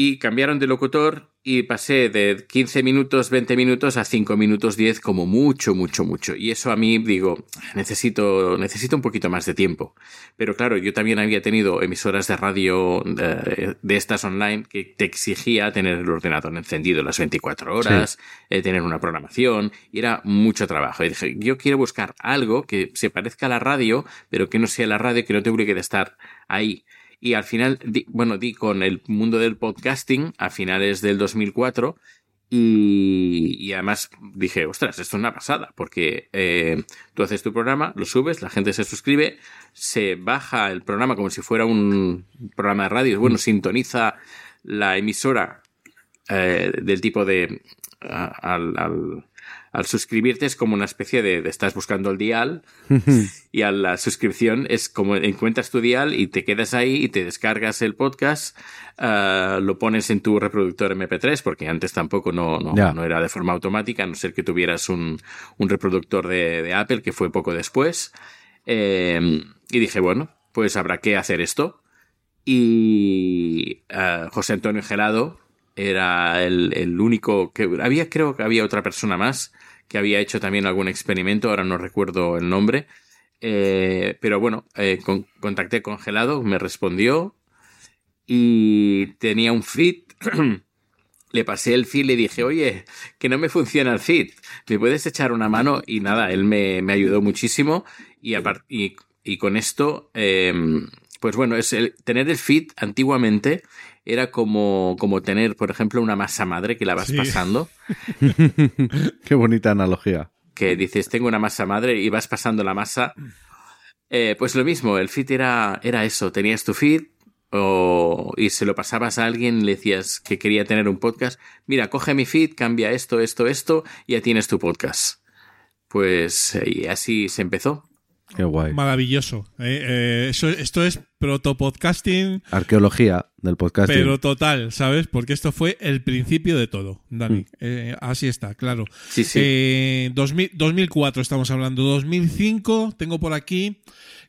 Y cambiaron de locutor y pasé de 15 minutos, 20 minutos a 5 minutos 10 como mucho, mucho, mucho. Y eso a mí digo, necesito, necesito un poquito más de tiempo. Pero claro, yo también había tenido emisoras de radio eh, de, estas online que te exigía tener el ordenador encendido las 24 horas, eh, tener una programación, y era mucho trabajo. Y dije, yo quiero buscar algo que se parezca a la radio, pero que no sea la radio, que no te obligue de estar ahí. Y al final, di- bueno, di con el mundo del podcasting a finales del 2004 y, además dije, ostras, esto es una pasada, porque eh, tú haces tu programa, lo subes, la gente se suscribe, se baja el programa como si fuera un programa de radio, bueno, sintoniza la emisora eh, del tipo de... al, al- al suscribirte es como una especie de, de estás buscando el dial y a la suscripción es como encuentras tu dial y te quedas ahí y te descargas el podcast, ah, lo pones en tu reproductor MP3, porque antes tampoco no, no, era de forma automática, a no ser que tuvieras un, un reproductor de, de Apple, que fue poco después. Eh, y dije, bueno, pues habrá que hacer esto. Y ah, José Antonio Gelado era el, el único que había, creo que había otra persona más que había hecho también algún experimento, ahora no recuerdo el nombre. Eh, pero bueno, eh, con- contacté con Gelado, me respondió y tenía un feed. Le pasé el feed, le dije, oye, que no me funciona el feed, ¿me puedes echar una mano? Y nada, él me, me ayudó muchísimo y, y, y con esto, eh, pues bueno, es el, tener el feed antiguamente era como, como tener, por ejemplo, una masa madre que la vas Sí. pasando Qué bonita analogía. que dices, tengo una masa madre y vas pasando la masa. Eh, pues lo mismo, el feed era, era eso, tenías tu feed o, y se lo pasabas a alguien, le decías que quería tener un podcast, mira, coge mi feed, cambia esto, esto, esto, y ya tienes tu podcast. Pues eh, y así se empezó. Qué guay. Maravilloso. ¿eh? Eh, eso, esto es protopodcasting Arqueología. del podcast. Pero total, ¿sabes? Porque esto fue el principio de todo, Dani. Eh, así está, claro. Sí, sí. Eh, 2000 2004 estamos hablando. 2005 tengo por aquí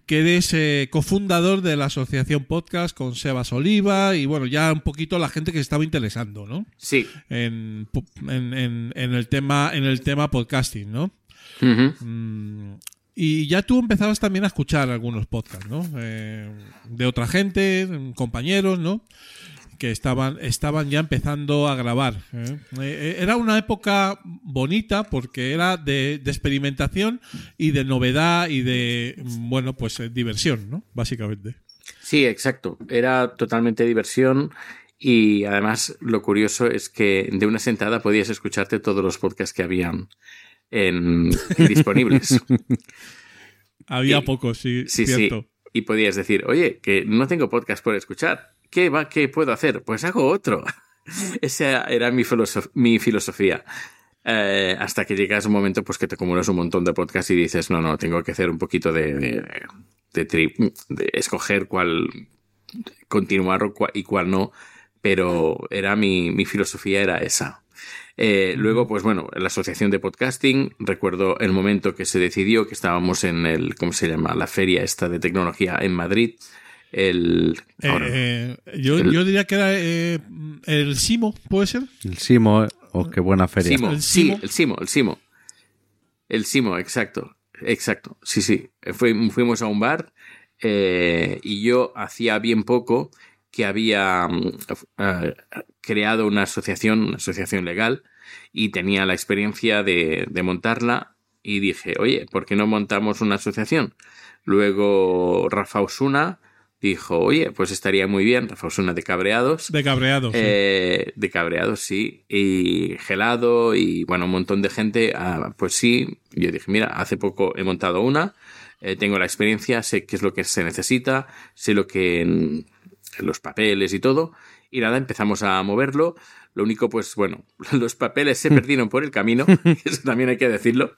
que eres eh, cofundador de la asociación podcast con Sebas Oliva y bueno, ya un poquito la gente que se estaba interesando, ¿no? Sí. En, en- en- en el tema en el tema podcasting, ¿no? Mm, y ya tú empezabas también a escuchar algunos podcasts, ¿no? Eh, de otra gente, compañeros, ¿no? Que estaban, estaban ya empezando a grabar. ¿eh? Eh, Era una época bonita porque era de, de experimentación y de novedad y de, bueno, pues diversión, ¿no? Básicamente. Sí, exacto. Era totalmente diversión y además lo curioso es que de una sentada podías escucharte todos los podcasts que habían en, disponibles. Había pocos, sí, Sí, cierto. sí. Y podías decir, oye, que no tengo podcast por escuchar. ¿Qué, va, ¿Qué puedo hacer? Pues hago otro. Esa era mi, filosof- mi filosofía. Eh, hasta que llegas un momento pues que te acumulas un montón de podcasts y dices, no, no, tengo que hacer un poquito de, de, de tri- de escoger cuál continuar y cuál no. Pero era mi, mi filosofía era esa. Eh, luego, pues bueno, la asociación de podcasting, recuerdo el momento que se decidió que estábamos en el, ¿cómo se llama? La feria esta de tecnología en Madrid. El, Eh, ahora, eh, yo, El- yo diría que era eh, el Simo, ¿puede ser? El Simo, oh, qué buena feria. Simo, ¿El sí, Simo? el Simo, el Simo. El Simo, exacto. Exacto, sí, sí. Fui- fuimos a un bar eh, y yo hacía bien poco que había mm, creado una asociación, una asociación legal, y tenía la experiencia de, de montarla y dije, oye, ¿por qué no montamos una asociación? Luego Rafa Osuna dijo, oye, pues estaría muy bien, Rafa Osuna de Cabreados. De cabreado. sí. Eh, de cabreados, sí. Y gelado y bueno, un montón de gente. ah, pues sí, yo dije, mira, hace poco he montado una, eh, tengo la experiencia, sé qué es lo que se necesita, sé lo que en los papeles y todo. Y nada, empezamos a moverlo. Lo único, pues bueno, los papeles se perdieron por el camino, eso también hay que decirlo.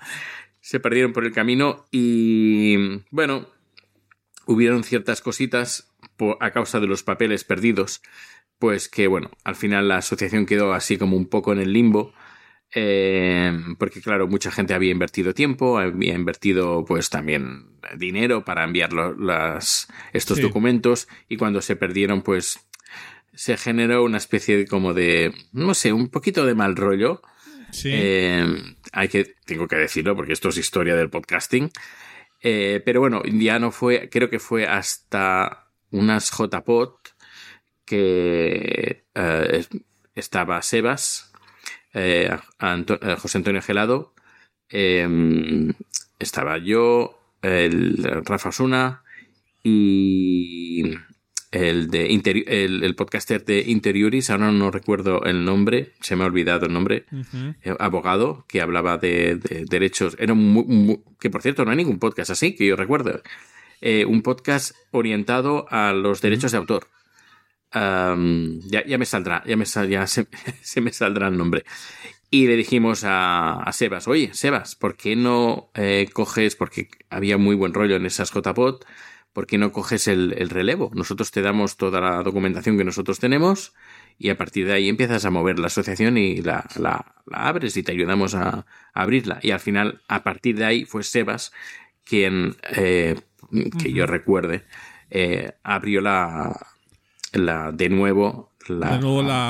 Se perdieron por el camino y bueno, hubieron ciertas cositas por- a causa de los papeles perdidos pues que bueno, al final la asociación quedó así como un poco en el limbo, eh, porque claro, mucha gente había invertido tiempo, había invertido pues también dinero para enviar las, estos Sí. documentos y cuando se perdieron pues se generó una especie de como de, no sé, un poquito de mal rollo. sí. Eh, hay que, tengo que decirlo porque esto es historia del podcasting. Eh, pero bueno, ya no fue, creo que fue hasta unas JPod que eh, es- estaba Sebas, Anto- José Antonio Gelado, eh, estaba yo, el Rafa Osuna y el de interi- el, el podcaster de Interioris, ahora no recuerdo el nombre, se me ha olvidado el nombre, eh, abogado que hablaba de, de derechos. Era un mu- mu- que por cierto no hay ningún podcast así que yo recuerdo. Eh, un podcast orientado a los derechos de autor. Am, ya, ya me saldrá, ya, me sal- ya se, se me saldrá el nombre. Y le dijimos a, a Sebas, oye, Sebas, ¿por qué no eh, coges, porque había muy buen rollo en esas JPod, ¿por qué no coges el, el relevo? Nosotros te damos toda la documentación que nosotros tenemos y a partir de ahí empiezas a mover la asociación y la, la- la abres y te ayudamos a, a abrirla. Y al final, a partir de ahí, fue Sebas quien, eh, que yo recuerde, eh, abrió la, la de nuevo la,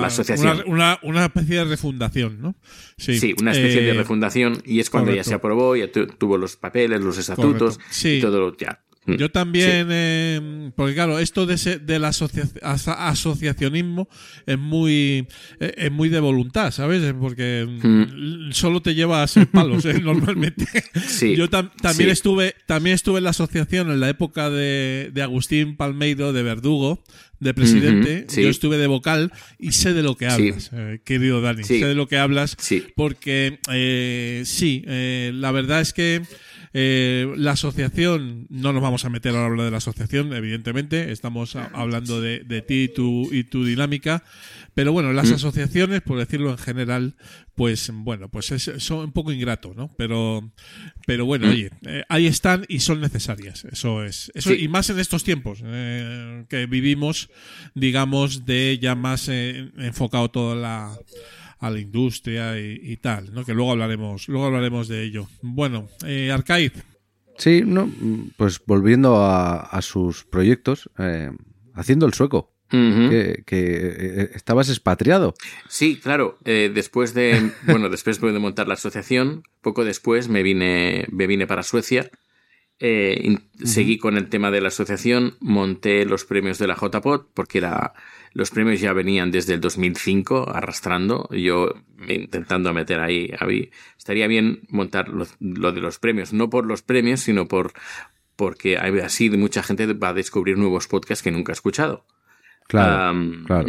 asociación. Una, una, una especie de refundación, ¿no? Sí, una especie de Eh, refundación y es cuando ya se aprobó, ya tu- tuvo los papeles, los estatutos. Sí. y todo lo ya. Mm. Yo también, eh, porque claro, esto de ese- del asocia- asociacionismo es muy eh, es muy de voluntad, ¿sabes? Porque mm, solo te llevas palos, ¿eh? normalmente. Sí, Yo tam- también sí. estuve también estuve en la asociación en la época de, de Agustín Palmeiro de Verdugo, de presidente. Yo estuve de vocal y sé de lo que hablas, eh, querido Dani. Sí. Sé de lo que hablas Sí. porque eh, sí, eh, la verdad es que Eh, la asociación, no nos vamos a meter ahora a hablar de la asociación, evidentemente, estamos a- hablando de, de ti y tu, y tu dinámica, pero bueno, las asociaciones, por decirlo en general, pues bueno, pues es, son un poco ingrato, ¿no? Pero, pero bueno, oye, eh, ahí están y son necesarias, eso es, eso, Sí. y más en estos tiempos eh, que vivimos, digamos, de ya más eh, enfocado toda la a la industria y, y tal, ¿no? Que luego hablaremos, luego hablaremos de ello. Bueno, eh, Arcaid, Sí, no, pues volviendo a, a sus proyectos, eh, haciendo el sueco, que, que, eh, estabas expatriado. Sí, claro. eh, después de bueno, después de montar la asociación, poco después me vine, me vine para Suecia. eh, Seguí con el tema de la asociación, monté los premios de la JPOT, porque era, los premios ya venían desde el 2005 arrastrando. Yo intentando meter ahí, ahí, estaría bien montar lo, lo de los premios, no por los premios, sino por porque así mucha gente va a descubrir nuevos podcasts que nunca ha escuchado. Claro, claro.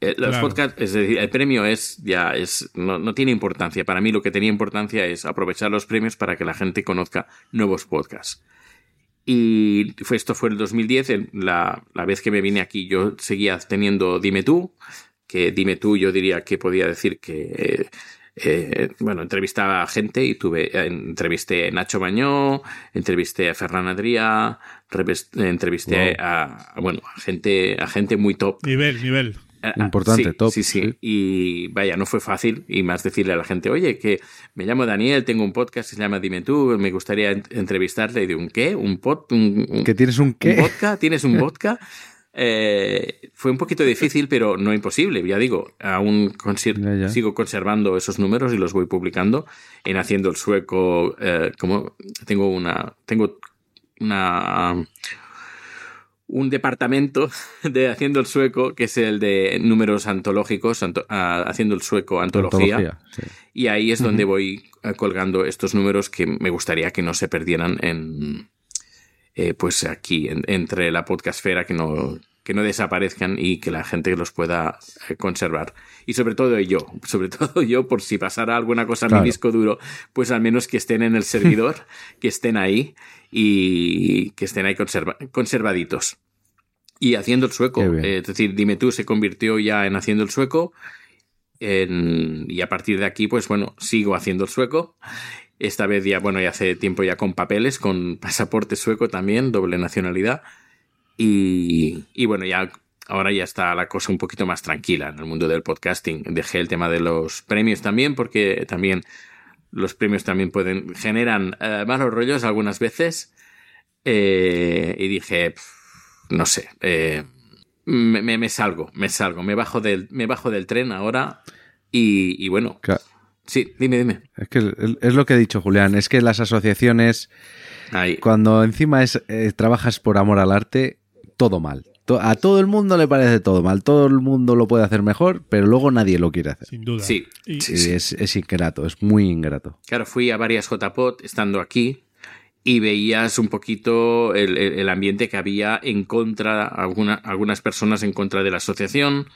eh, los Claro. podcasts, es decir, el premio es ya es no, no tiene importancia. Para mí lo que tenía importancia es aprovechar los premios para que la gente conozca nuevos podcasts. Y fue, esto fue el 2010, en la, la vez que me vine aquí yo seguía teniendo Dime tú, que Dime tú yo diría que podía decir que, eh, eh, bueno, entrevistaba a gente y tuve, eh, entrevisté a Nacho Bañó, entrevisté a Ferran Adrià, entrevisté Wow. a, bueno, a gente, a gente muy top. nivel, nivel. Ah, ah, Importante, sí, top, Sí, sí, sí. Y vaya, no fue fácil. Y más decirle a la gente, oye, que me llamo Daniel, tengo un podcast que se llama Dime tú, me gustaría ent- entrevistarle. Y de un qué, un pod, un, un- ¿Que tienes un ¿un qué? vodka, tienes un vodka. Eh, fue un poquito difícil, pero no imposible. Ya digo, aún conser- Ya, ya. sigo conservando esos números y los voy publicando en haciendo el sueco. eh, como tengo una, tengo una un departamento de Haciendo el Sueco, que es el de números antológicos, anto- ah, Haciendo el Sueco, antología. Antología, sí. Y ahí es donde voy eh, colgando estos números que me gustaría que no se perdieran en eh, pues aquí, en- entre la podcastfera, que no, que no desaparezcan y que la gente los pueda eh, conservar. Y sobre todo yo, sobre todo yo, por si pasara alguna cosa en Claro. mi disco duro, pues al menos que estén en el servidor, que estén ahí y que estén ahí conserva- conservaditos. Y haciendo el sueco, eh, es decir, dime tú, se convirtió ya en haciendo el sueco. en- y a partir de aquí, pues bueno, sigo haciendo el sueco. Esta vez ya, bueno, ya hace tiempo ya con papeles, con pasaporte sueco también, doble nacionalidad. Y, y bueno, ya ahora ya está la cosa un poquito más tranquila en el mundo del podcasting. Dejé el tema de los premios también, porque también los premios también pueden generan eh, malos rollos algunas veces. Eh, y dije, no sé, eh, me, me- me salgo, me salgo, me bajo del, me bajo del tren ahora. Y, y bueno, Claro. sí, dime, dime. Es que es- lo que ha dicho Julián, es que las asociaciones, Ahí. cuando encima es, trabajas por amor al arte, todo mal. A todo el mundo le parece todo mal, todo el mundo lo puede hacer mejor, pero luego nadie lo quiere hacer. Sin duda. Sí, Y- sí, es, es ingrato, es muy ingrato. Claro, fui a varias JPOT estando aquí y veías un poquito el, el- el ambiente que había en contra, alguna, algunas personas en contra de la asociación,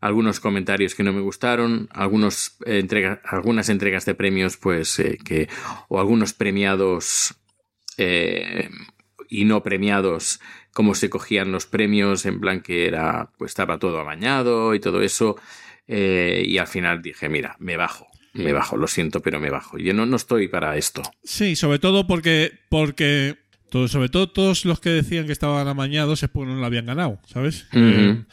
algunos comentarios que no me gustaron, algunos eh, entrega- algunas entregas de premios, pues eh, que, o algunos premiados eh, y no premiados, cómo se cogían los premios, en plan que era, pues estaba todo amañado y todo eso. eh, y al final dije, mira, me bajo, me bajo, lo siento, pero me bajo. Yo no, no estoy para esto. Sí, sobre todo porque, porque todo, sobre todo todos los que decían que estaban amañados es porque no lo habían ganado, ¿sabes? Eh,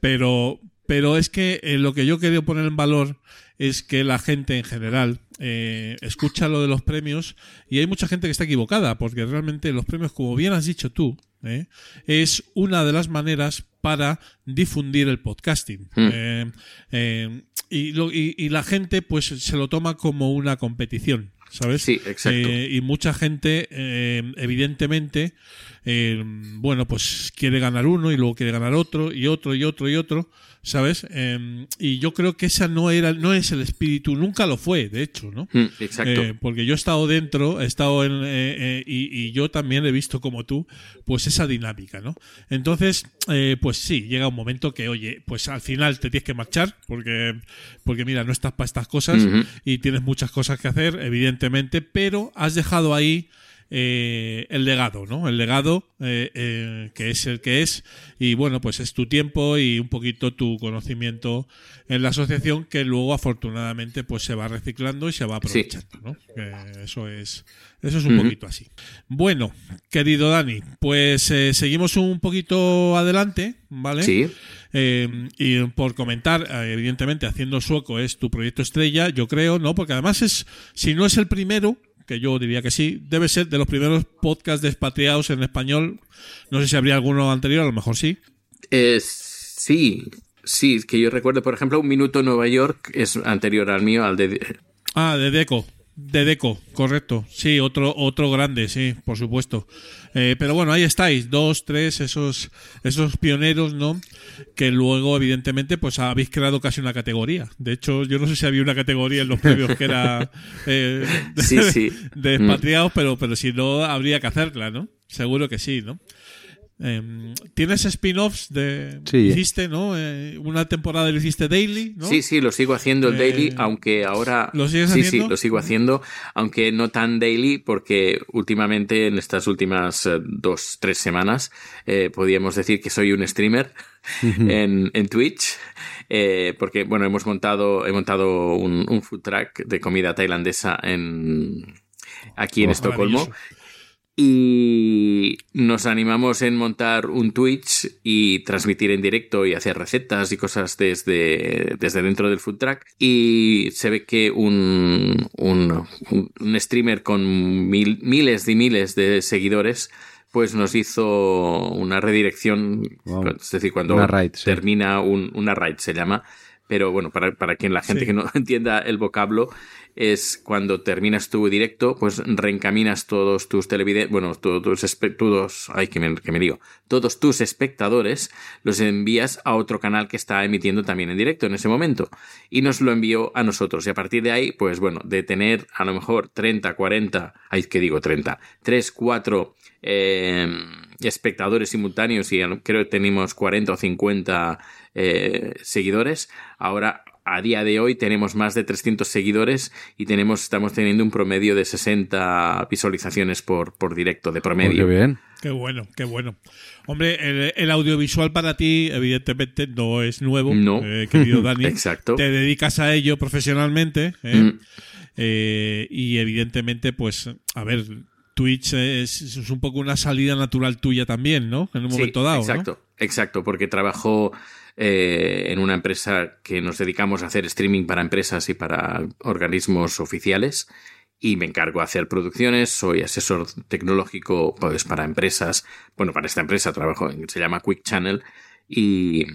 pero, pero es que eh, lo que yo quería poner en valor es que la gente en general eh, escucha lo de los premios y hay mucha gente que está equivocada, porque realmente los premios, como bien has dicho tú, ¿eh? es una de las maneras para difundir el podcasting. Mm. Eh, eh, y, lo- y- y la gente pues se lo toma como una competición. ¿Sabes? Sí, exacto. Eh, y mucha gente, evidentemente, bueno, pues quiere ganar uno y luego quiere ganar otro y otro y otro y otro, ¿sabes? Eh, y yo creo que esa no era, no es el espíritu, nunca lo fue, de hecho, ¿no? Mm, Exacto. Eh, porque yo he estado dentro, he estado en. eh, eh, y, y yo también he visto como tú, pues esa dinámica, ¿no? Entonces, eh, pues sí, llega un momento que, oye, pues al final te tienes que marchar, porque, porque mira, no estás para estas cosas y tienes muchas cosas que hacer, evidentemente, pero has dejado ahí eh, el legado, ¿no? El legado eh, eh, que es el que es y bueno, pues es tu tiempo y un poquito tu conocimiento en la asociación que luego afortunadamente pues se va reciclando y se va aprovechando, ¿no? Que eso es eso es un poquito así. Bueno, querido Dani, pues seguimos un poquito adelante, ¿vale? Sí. Eh, y por comentar, evidentemente, haciendo sueco es tu proyecto estrella, yo creo, ¿no? Porque además es, si no es el primero, que yo diría que sí, debe ser de los primeros podcasts de expatriados en español. No sé si habría alguno anterior, a lo mejor sí. Eh, sí, sí, que yo recuerdo, por ejemplo, Un Minuto en Nueva York es anterior al mío, al de... Ah, de Deco. De Deco, correcto. Sí, otro, otro grande, sí, por supuesto. Eh, pero bueno, ahí estáis, dos, tres, esos, esos pioneros, ¿no? Que luego, evidentemente, pues habéis creado casi una categoría. De hecho, yo no sé si había una categoría en los previos que era eh, de, Sí, sí. de expatriados, pero, pero si no, habría que hacerla, ¿no? Seguro que sí, ¿no? Eh, ¿Tienes spin-offs de Sí. hiciste, ¿no? Eh, una temporada lo hiciste daily, ¿no? Sí, sí, lo sigo haciendo el Eh, daily, aunque ahora... ¿lo sigues sí, haciendo? sí, lo sigo haciendo, aunque no tan daily, porque últimamente, en estas últimas eh, dos, tres semanas, eh, podríamos decir que soy un streamer en, en Twitch, eh, porque, bueno, hemos montado, he montado un, un food truck de comida tailandesa en, aquí en Oh, Estocolmo. Y nos animamos en montar un Twitch y transmitir en directo y hacer recetas y cosas desde, desde dentro del food truck. Y se ve que un, un, un streamer con mil- miles y miles de seguidores pues nos hizo una redirección, Wow. es decir, cuando Una raid, sí. termina un- una raid se llama, pero bueno, para, para quien la gente Sí. que no entienda el vocablo, es cuando terminas tu directo, pues reencaminas todos tus televidentes, bueno, todos tus todos, ay, que me, que me digo, todos tus espectadores los envías a otro canal que está emitiendo también en directo en ese momento y nos lo envió a nosotros y a partir de ahí, pues bueno, de tener a lo mejor 30, 40, ay, que digo 30, 3, 4 eh, espectadores simultáneos y creo que tenemos 40 o 50 eh, seguidores. Ahora, a día de hoy, tenemos más de 300 seguidores y tenemos, estamos teniendo un promedio de 60 visualizaciones por, por directo, de Oh, qué promedio. bien. Qué bueno, qué bueno. Hombre, el, el audiovisual para ti, evidentemente, no es nuevo, No. eh, querido Dani. Exacto. Te dedicas a ello profesionalmente. ¿eh? Mm. Eh, y evidentemente, pues, a ver, Twitch es, es un poco una salida natural tuya también, ¿no? En un Sí, momento dado. ¿no? Exacto, exacto, porque trabajo eh, en una empresa que nos dedicamos a hacer streaming para empresas y para organismos oficiales y me encargo de hacer producciones, soy asesor tecnológico pues para empresas, bueno, para esta empresa trabajo, se llama Quick Channel y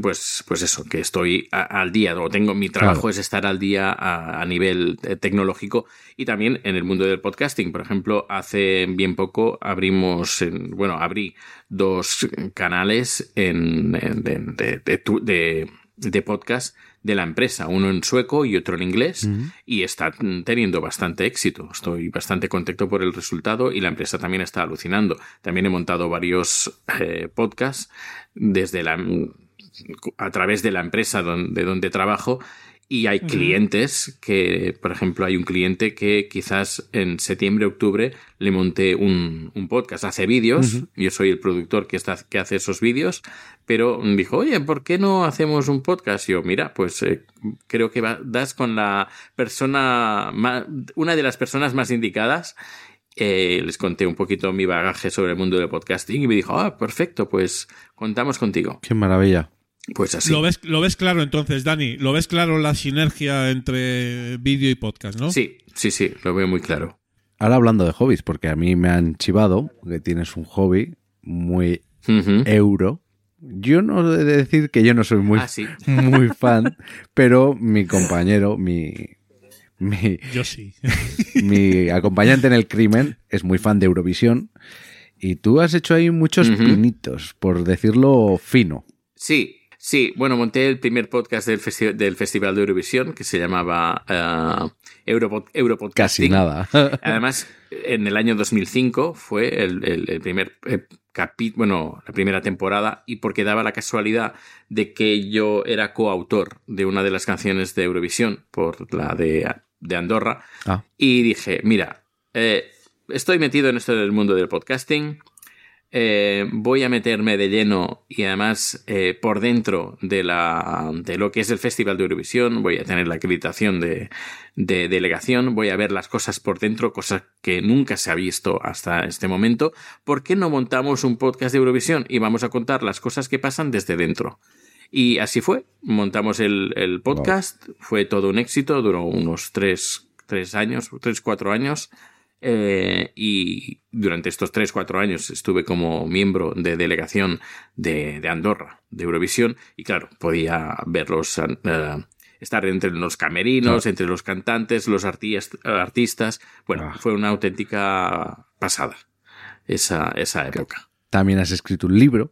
pues, pues eso, que estoy a- al día, o tengo, mi trabajo Claro. es estar al día a, a nivel eh, tecnológico y también en el mundo del podcasting. Por ejemplo, hace bien poco abrimos, en- bueno, abrí dos canales en, en- de, de- de tu- de- de podcast de la empresa, uno en sueco y otro en inglés, y está teniendo bastante éxito. Estoy bastante contento por el resultado y la empresa también está alucinando. También he montado varios eh, podcasts desde la a través de la empresa donde, donde trabajo y hay clientes que, por ejemplo, hay un cliente que quizás en septiembre, octubre le monté un, un podcast, hace vídeos, yo soy el productor que, está, que hace esos vídeos, pero dijo, oye, ¿por qué no hacemos un podcast? Y yo, mira, pues eh, creo que va- das con la persona, ma- una de las personas más indicadas eh, les conté un poquito mi bagaje sobre el mundo del podcasting y me dijo, ah, perfecto, pues contamos contigo. Qué maravilla. Pues así. Lo, ves, lo ves claro entonces, Dani. Lo ves claro la sinergia entre vídeo y podcast, ¿no? Sí, sí, sí, lo veo muy claro. Ahora hablando de hobbies, porque a mí me han chivado que tienes un hobby muy euro. Yo no he de decir que yo no soy muy, Ah, sí. muy fan, pero mi compañero, mi, mi, Yo sí. mi acompañante en el crimen es muy fan de Eurovisión y tú has hecho ahí muchos pinitos, por decirlo fino. Sí, sí. Bueno, monté el primer podcast del, festi- del Festival de Eurovisión que se llamaba eh, Europod- Casi nada. Además, en el año 2005 fue el, el- el primer eh, capi- bueno, la primera temporada y porque daba la casualidad de que yo era coautor de una de las canciones de Eurovisión por la de, de Andorra Ah, y dije, mira, eh, estoy metido en esto del mundo del podcasting. Eh, voy a meterme de lleno y además eh, por dentro de, la, de lo que es el Festival de Eurovisión. Voy a tener la acreditación de, de delegación. Voy a ver las cosas por dentro, cosas que nunca se ha visto hasta este momento. ¿Por qué no montamos un podcast de Eurovisión y vamos a contar las cosas que pasan desde dentro? Y así fue. Montamos el, el podcast. Fue todo un éxito. Duró unos tres, tres años, tres, cuatro años. Eh, y durante estos 3-4 años estuve como miembro de delegación de, de Andorra, de Eurovisión, y claro, podía verlos, eh, estar entre los camerinos, entre los cantantes, los artis- artistas. Bueno, Ah. fue una auténtica pasada esa, esa época. También has escrito un libro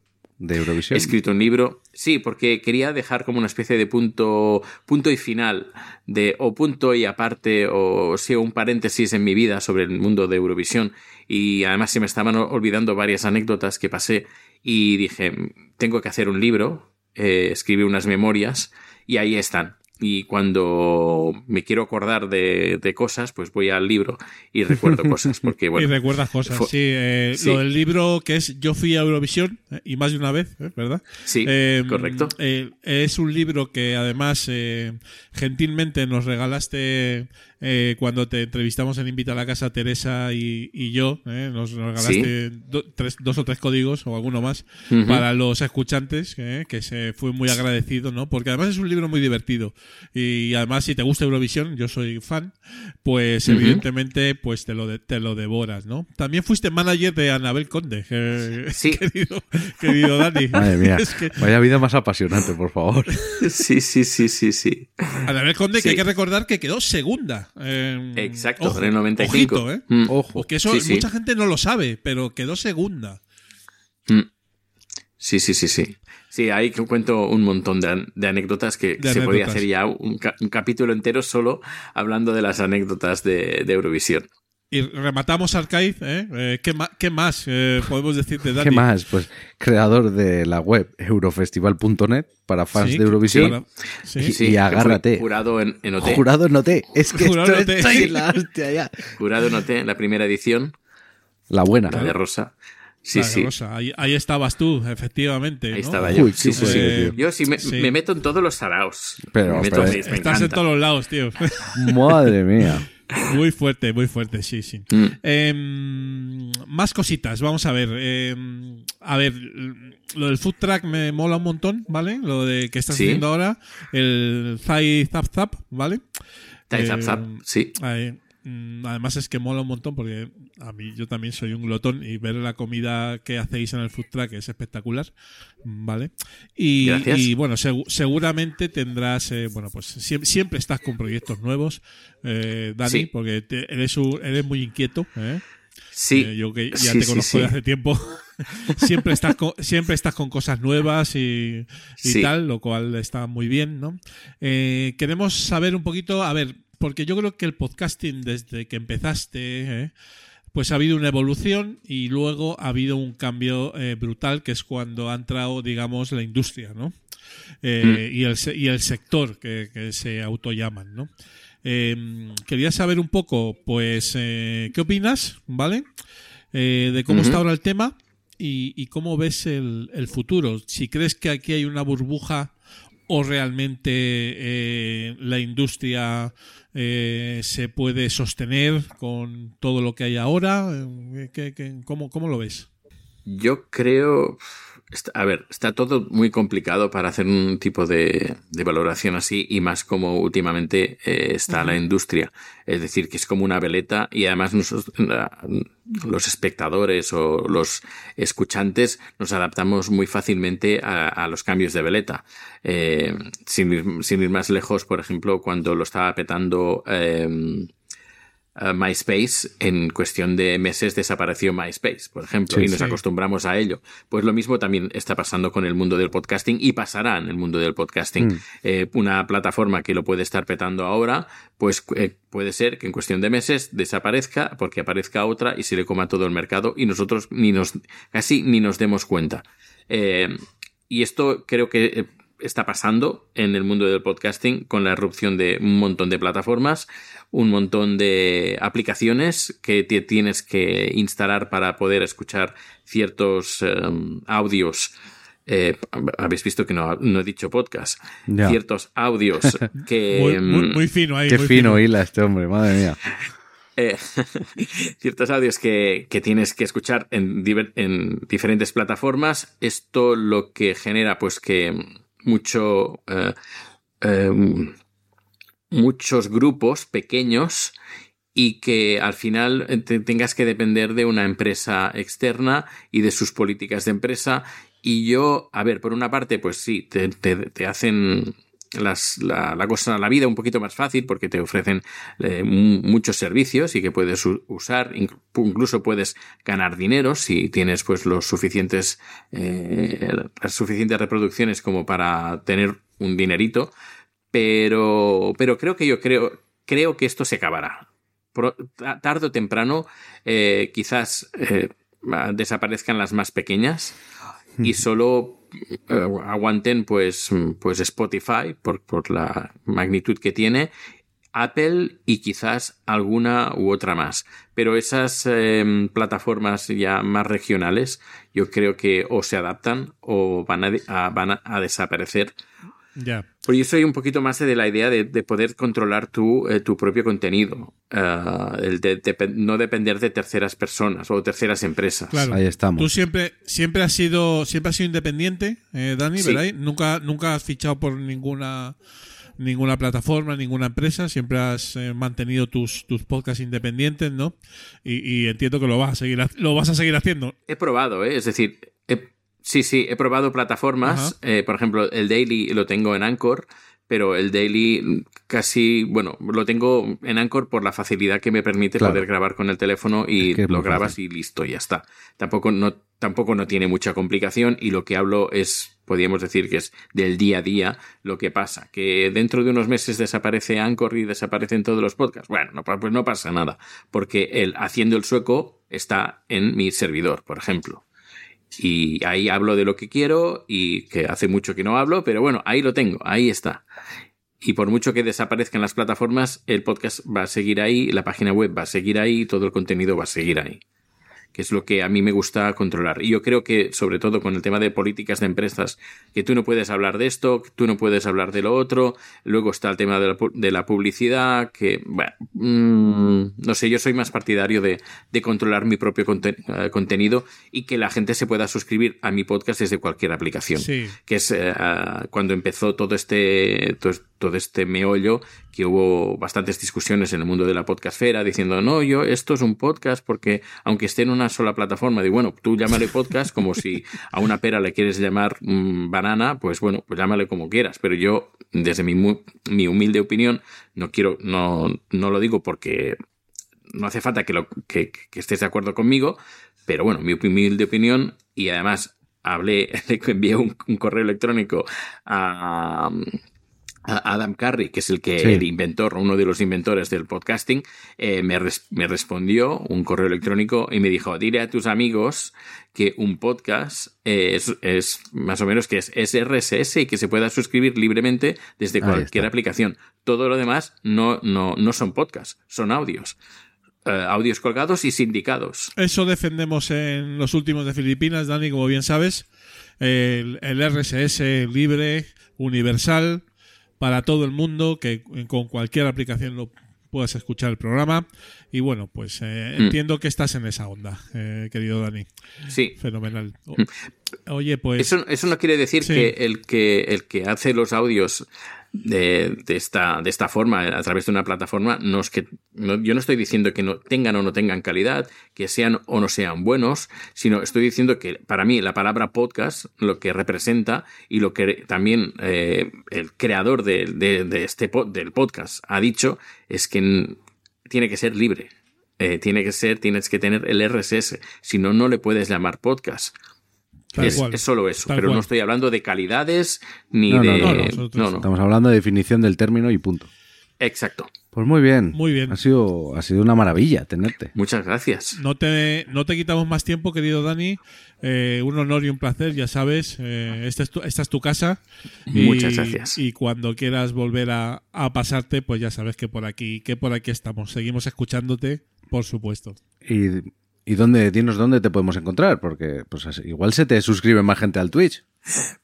He escrito un libro, sí, porque quería dejar como una especie de punto, punto y final, de, o punto y aparte, o sí, un paréntesis en mi vida sobre el mundo de Eurovisión. Y además se me estaban olvidando varias anécdotas que pasé y dije, tengo que hacer un libro, eh, escribí unas memorias y ahí están. Y cuando me quiero acordar de, de cosas, pues voy al libro y recuerdo cosas, porque bueno. y recuerdas cosas, sí, eh, sí. Lo del libro que es Yo fui a Eurovisión, eh, y más de una vez, eh, ¿verdad? Sí, Eh, correcto. eh, es un libro que además eh, gentilmente nos regalaste eh, cuando te entrevistamos en Invita a la Casa Teresa y, y yo. eh, nos regalaste do- tres- dos o tres códigos o alguno más para los escuchantes, eh, que se fue muy agradecido, ¿no? Porque además es un libro muy divertido. Y además, si te gusta Eurovisión, yo soy fan, pues evidentemente pues te lo, de- te lo devoras, ¿no? También fuiste manager de Anabel Conde, eh, Sí. querido, querido Dani. Madre mía, Es que vaya vida más apasionante, por favor. Sí, sí, sí, sí, sí. Anabel Conde, Sí. que hay que recordar que quedó segunda. Eh, Exacto, ojo, en el 95. ojito, ¿eh? Mm. Ojo. Porque eso Sí, sí. mucha gente no lo sabe, pero quedó segunda. Mm. Sí, sí, sí, sí. Sí, ahí que cuento un montón de, an- de anécdotas que De se podría anécdotas. hacer ya un, ca- un capítulo entero solo hablando de las anécdotas de, de Eurovisión. Y rematamos Arcade, ¿eh? Eh, ¿qué, qué más eh, podemos decir de Dani? ¿Qué más? Pues creador de la web eurofestival.net para fans Sí, de Eurovisión. sí. Y- Sí, fue agárrate. Jurado en, en OT. Jurado en OT. Es que Jurado esto en OT. está ahí la hostia ya. Jurado en OT en la primera edición, La buena. la de Rosa. Sí, sí. Ahí, ahí estabas tú, efectivamente. Ahí ¿no? estaba yo. Uy, Sí, sí, sí. Yo sí me, Sí. me meto en todos los saraos. Pero- me meto, pero me- me Estás en todos los lados, tío. Madre mía. muy fuerte, muy fuerte, sí, sí. Mm. Em, más cositas, vamos a ver. Em, a ver, lo del food track me mola un montón, ¿vale? Lo de que estás Sí. haciendo ahora, el Thai Zap Zap, ¿vale? Zap, zap, zap. Em, Sí. Ahí, mm, Además es que mola un montón porque a mí yo también soy un glotón y ver la comida que hacéis en el food truck es espectacular, ¿vale? Y, bueno, segu- seguramente tendrás, eh, bueno, pues siempre, siempre estás con proyectos nuevos, eh, Dani, Sí. porque te- eres, un- eres muy inquieto, ¿eh? Sí. Eh, yo que ya Sí, te sí, conozco de sí. hace tiempo, siempre estás con, siempre estás con cosas nuevas y, y tal, lo cual está muy bien, ¿no? Eh, queremos saber un poquito, a ver, porque yo creo que el podcasting desde que empezaste, ¿eh? Pues ha habido una evolución y luego ha habido un cambio eh, brutal que es cuando ha entrado, digamos, la industria, ¿no? Eh, y, el, y el sector que, que se autollaman, ¿no? Eh, quería saber un poco, pues, eh, ¿qué opinas, ¿vale? De cómo está ahora el tema y, y cómo ves el, el futuro. Si crees que aquí hay una burbuja o realmente la industria eh, se puede sostener con todo lo que hay ahora. Eh, ¿qué- qué- cómo, cómo lo ves? Yo creo. A ver, está todo muy complicado para hacer un tipo de, de valoración así y más como últimamente eh, está la industria. Es decir, que es como una veleta y además nosotros, los espectadores o los escuchantes nos adaptamos muy fácilmente a, a los cambios de veleta. Eh, sin, ir, sin ir más lejos, por ejemplo, cuando lo estaba petando. eh, Uh, MySpace, en cuestión de meses desapareció MySpace, por ejemplo, Sí, y nos sí. acostumbramos a ello. Pues lo mismo también está pasando con el mundo del podcasting y pasará en el mundo del podcasting. Mm. Eh, una plataforma que lo puede estar petando ahora, pues eh, puede ser que en cuestión de meses desaparezca porque aparezca otra y se le coma todo el mercado y nosotros ni nos, casi ni nos demos cuenta. Eh, y esto creo que está pasando en el mundo del podcasting con la erupción de un montón de plataformas, un montón de aplicaciones que te tienes que instalar para poder escuchar ciertos em, audios. Eh, habéis visto que no, no he dicho podcast. Ya. Ciertos audios que. Muy, muy- em, muy fino ahí. Qué muy fino hila este hombre, madre mía. eh, ciertos audios que, que tienes que escuchar en, diver- en diferentes plataformas. Esto lo que genera, pues, que mucho. eh, eh, muchos grupos pequeños y que al final eh, te- tengas que depender de una empresa externa y de sus políticas de empresa. Y yo, a ver, por una parte, pues sí, te, te- te hacen las, la, cosa, la vida un poquito más fácil porque te ofrecen eh, mu- muchos servicios y que puedes usar, inc- incluso puedes ganar dinero si tienes pues los suficientes, eh, las suficientes reproducciones como para tener un dinerito, pero, pero creo que yo creo, creo que esto se acabará. Pro- ta- tarde o temprano, eh, quizás eh, desaparezcan las más pequeñas y solo eh, aguanten pues, pues Spotify por, por la magnitud que tiene, Apple y quizás alguna u otra más. Pero esas eh, plataformas ya más regionales yo creo que o se adaptan o van a, van a desaparecer. Ya. Pues yo soy un poquito más de la idea de, de poder controlar tu, eh, tu propio contenido, Ah, el de, de- no depender de terceras personas o terceras empresas. Claro. Ahí estamos. Tú siempre, siempre has sido, siempre has sido independiente, eh, Dani, Sí. ¿verdad? Nunca, nunca has fichado por ninguna ninguna plataforma, ninguna empresa, siempre has eh, mantenido tus, tus podcasts independientes, ¿no? Y, y entiendo que lo vas a seguir lo vas a seguir haciendo. He probado, ¿eh? es decir, he- sí, sí, he probado plataformas. eh, por ejemplo, el Daily lo tengo en Anchor, pero el Daily casi, bueno, lo tengo en Anchor por la facilidad que me permite Claro. poder grabar con el teléfono y Es que es lo grabas fácil. y listo, ya está. Tampoco no, tampoco no tiene mucha complicación y lo que hablo es, podríamos decir que es del día a día lo que pasa. Que dentro de unos meses desaparece Anchor y desaparecen todos los podcasts. Bueno, no, pues no pasa nada, porque el haciendo el sueco está en mi servidor, por ejemplo. Y ahí hablo de lo que quiero y que hace mucho que no hablo, pero bueno, ahí lo tengo, ahí está. Y por mucho que desaparezcan las plataformas, el podcast va a seguir ahí, la página web va a seguir ahí, todo el contenido va a seguir ahí. Que es lo que a mí me gusta controlar. Y yo creo que, sobre todo con el tema de políticas de empresas, que tú no puedes hablar de esto, que tú no puedes hablar de lo otro. Luego está el tema de la, pu- de la publicidad, que, bueno, mm, no sé, yo soy más partidario de, de controlar mi propio eh, contenido y que la gente se pueda suscribir a mi podcast desde cualquier aplicación Sí. que es ah, cuando empezó todo este todo, todo este meollo que hubo bastantes discusiones en el mundo de la podcastfera diciendo no yo esto es un podcast porque aunque esté en una sola plataforma digo bueno tú llámale podcast como si a una pera le quieres llamar mm, banana pues bueno pues llámale como quieras. Pero yo desde mi, mi humilde opinión no quiero no no lo digo porque no hace falta que, lo, que, estés de acuerdo conmigo, pero bueno, mi humilde opinión, y además hablé, le envié un, correo electrónico a Adam Carey, que es el que Sí. el inventor, uno de los inventores del podcasting, eh, me, res- me respondió un correo electrónico y me dijo, dile a tus amigos que un podcast eh, es, es más o menos que es, es RSS y que se pueda suscribir libremente desde Ahí cualquier está. aplicación. Todo lo demás no, no, no son podcasts, son audios. Eh, audios colgados y sindicados. Eso defendemos en los últimos de Filipinas, Dani, como bien sabes. El, el RSS libre, universal, para todo el mundo, que con cualquier aplicación lo puedas escuchar el programa. Y bueno, pues eh, Mm. entiendo que estás en esa onda, eh, querido Dani. Sí. Fenomenal. O- oye, pues... Eso, eso no quiere decir Sí. que, el que el que hace los audios de, esta, de esta forma, a través de una plataforma, no es que. no- yo no estoy diciendo que no tengan o no tengan calidad, que sean o no sean buenos, sino estoy diciendo que para mí la palabra podcast, lo que representa y lo que también eh, el creador de, de- este del podcast ha dicho, es que tiene que ser libre. Eh, tiene que ser, tienes que tener el RSS. Si no, no le puedes llamar podcast. Es, solo eso, Tal pero cual. no estoy hablando de calidades ni No, no, de. no, nosotros- no, no. Estamos hablando de definición del término y punto. Exacto. Pues muy bien. Muy bien. Ha sido, ha sido una maravilla tenerte. Muchas gracias. No te, no te quitamos más tiempo, querido Dani. Eh, un honor y un placer, ya sabes. eh, esta, es tu, esta es tu casa. Y- Muchas gracias. Y cuando quieras volver a, a pasarte, pues ya sabes que por aquí, que por aquí estamos. Seguimos escuchándote, por supuesto. Y, y dónde, dinos dónde te podemos encontrar, porque pues igual se te suscribe más gente al Twitch.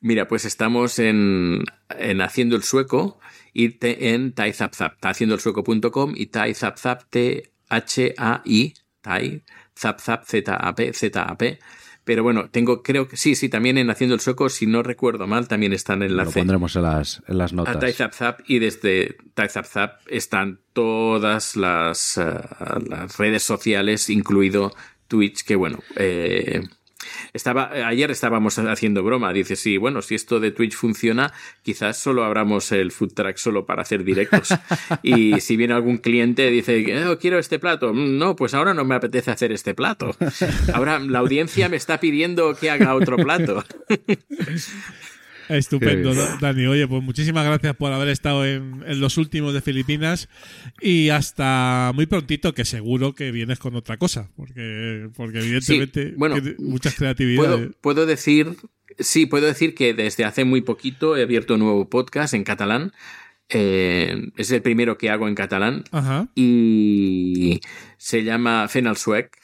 Mira, pues estamos en, en Haciendo el Sueco y te- en TaiZapZap, haciendoelsueco.com y TaiZapZap, T-H-A-I, Tai, ZapZap, Z-A-P, Z-A-P. Pero bueno, tengo, creo que sí, sí, también en Haciendo el Sueco, si no recuerdo mal, también está en el Lo pondremos en las, en las a notas. TaiZapZap y desde TaiZapZap están todas las, eh, las redes sociales, incluido Twitch, que bueno, eh, estaba, ayer estábamos haciendo broma, dice, sí, bueno, si esto de Twitch funciona, quizás solo abramos el food track solo para hacer directos. y si viene algún cliente dice, "Oh, quiero este plato, "Mm, no, pues ahora no me apetece hacer este plato. Ahora la audiencia me está pidiendo que haga otro plato. Estupendo, Dani. Oye, pues muchísimas gracias por haber estado en, en los últimos de Filipinas y hasta muy prontito, que seguro que vienes con otra cosa, porque, porque evidentemente bueno, tiene muchas creatividades. Puedo, puedo decir, sí, puedo decir que desde hace muy poquito he abierto un nuevo podcast en catalán. Eh, es el primero que hago en catalán Ajá. y se llama Fenal Suec.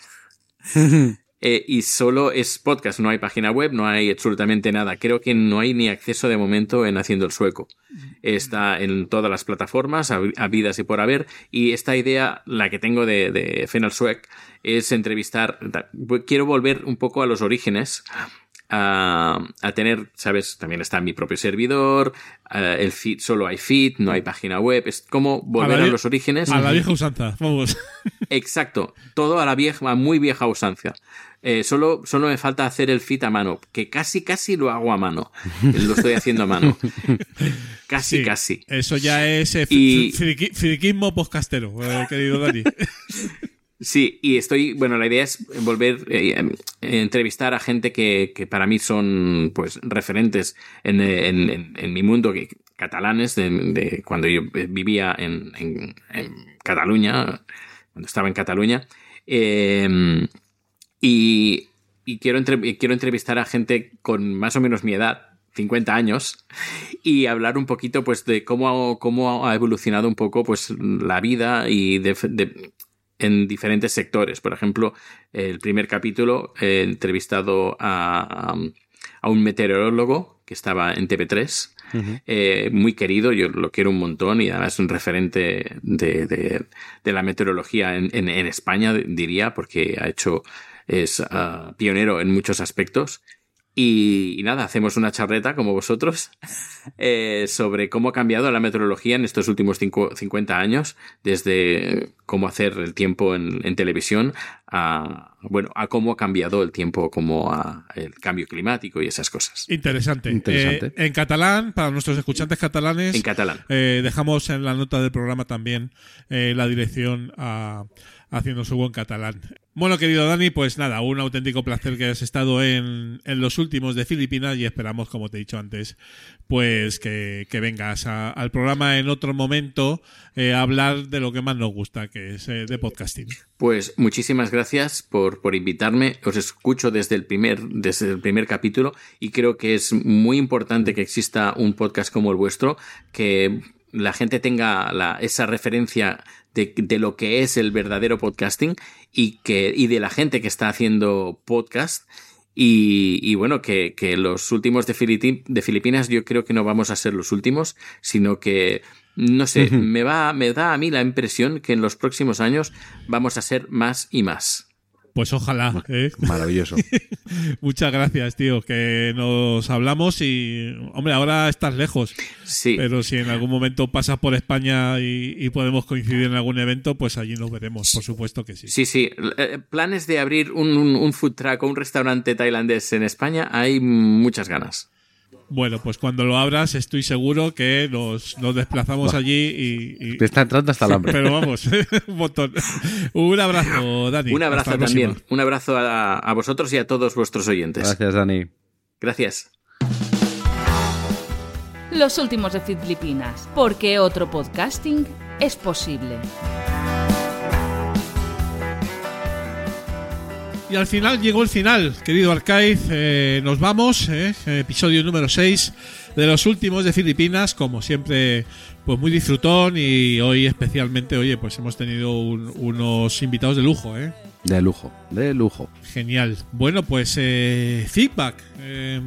Eh, y solo es podcast, no hay página web, no hay absolutamente nada. Creo que no hay ni acceso de momento en Haciendo el Sueco. Está en todas las plataformas, hab- habidas y por haber. Y esta idea, la que tengo de, de Fenal Suec, es entrevistar. Quiero volver un poco a los orígenes. A, a tener, ¿sabes? También está mi propio servidor, el feed, solo hay feed, no hay página web, es como volver a, los orígenes. A la vieja usanza, vamos. Exacto, todo a la vieja, a muy vieja usancia. Eh, solo, solo me falta hacer el fit a mano, que casi casi lo hago a mano. Lo estoy haciendo a mano. Casi, Sí, casi. Eso ya es eh, Y- fri- friqui- friquismo podcastero, eh, querido Dani. Sí, y estoy, bueno, la idea es volver eh, a entrevistar a gente que, que para mí son pues referentes en, en- en- en mi mundo, que, catalanes, de, de cuando yo vivía en, en- en Cataluña, cuando estaba en Cataluña. Eh, y y quiero, entre- quiero entrevistar a gente con más o menos mi edad, 50 años, y hablar un poquito pues de cómo, cómo ha evolucionado un poco pues la vida y de, de- en diferentes sectores. Por ejemplo, el primer capítulo he entrevistado a, a un meteorólogo que estaba en TV3, eh, muy querido, yo lo quiero un montón y además es un referente de, de- de la meteorología en, en- en España, diría, porque ha hecho, es ah, pionero en muchos aspectos. Y, y nada, hacemos una charreta como vosotros eh, sobre cómo ha cambiado la meteorología en estos últimos cinco- 50 años, desde cómo hacer el tiempo en, en televisión a, bueno, a cómo ha cambiado el tiempo, como a el cambio climático y esas cosas. Interesante. Interesante. Eh, en catalán, para nuestros escuchantes catalanes, En catalán. eh, dejamos en la nota del programa también eh, la dirección a Haciendo su buen catalán. Bueno, querido Dani, pues nada, un auténtico placer que hayas estado en, en los últimos de Filipinas y esperamos, como te he dicho antes, pues que, que vengas a- al programa en otro momento eh, a hablar de lo que más nos gusta, que es eh, de podcasting. Pues muchísimas gracias por, por invitarme. Os escucho desde el, primer, desde el primer capítulo y creo que es muy importante que exista un podcast como el vuestro, que la gente tenga la- esa referencia de, de lo que es el verdadero podcasting y, que, y de la gente que está haciendo podcast. Y, y bueno, que, que los últimos de Filipinas yo creo que no vamos a ser los últimos, sino que, no sé, me, va, me da a mí la impresión que en los próximos años vamos a ser más y más. Pues ojalá. ¿eh? Maravilloso. Muchas gracias, tío, que nos hablamos y, hombre, ahora estás lejos, Sí. pero si en algún momento pasas por España y, y podemos coincidir en algún evento, pues allí nos veremos, por supuesto que sí. Sí, sí. Eh, Planes de abrir un, un- un food truck o un restaurante tailandés en España, hay muchas ganas. Bueno, pues cuando lo abras estoy seguro que nos, nos desplazamos allí y... y- Te está entrando hasta el hambre. pero vamos, un montón. Un abrazo, Dani. Un abrazo también. Un abrazo a, a vosotros y a todos vuestros oyentes. Gracias, Dani. Gracias. Los últimos de Filipinas, porque otro podcasting es posible. Y al final llegó el final, querido Arcaiz. Eh, nos vamos, eh, episodio número 6 de los últimos de Filipinas, como siempre, pues muy disfrutón y hoy especialmente, oye, pues hemos tenido un- unos invitados de lujo, ¿eh? De lujo, de lujo. Genial. Bueno, pues eh, feedback. Eh,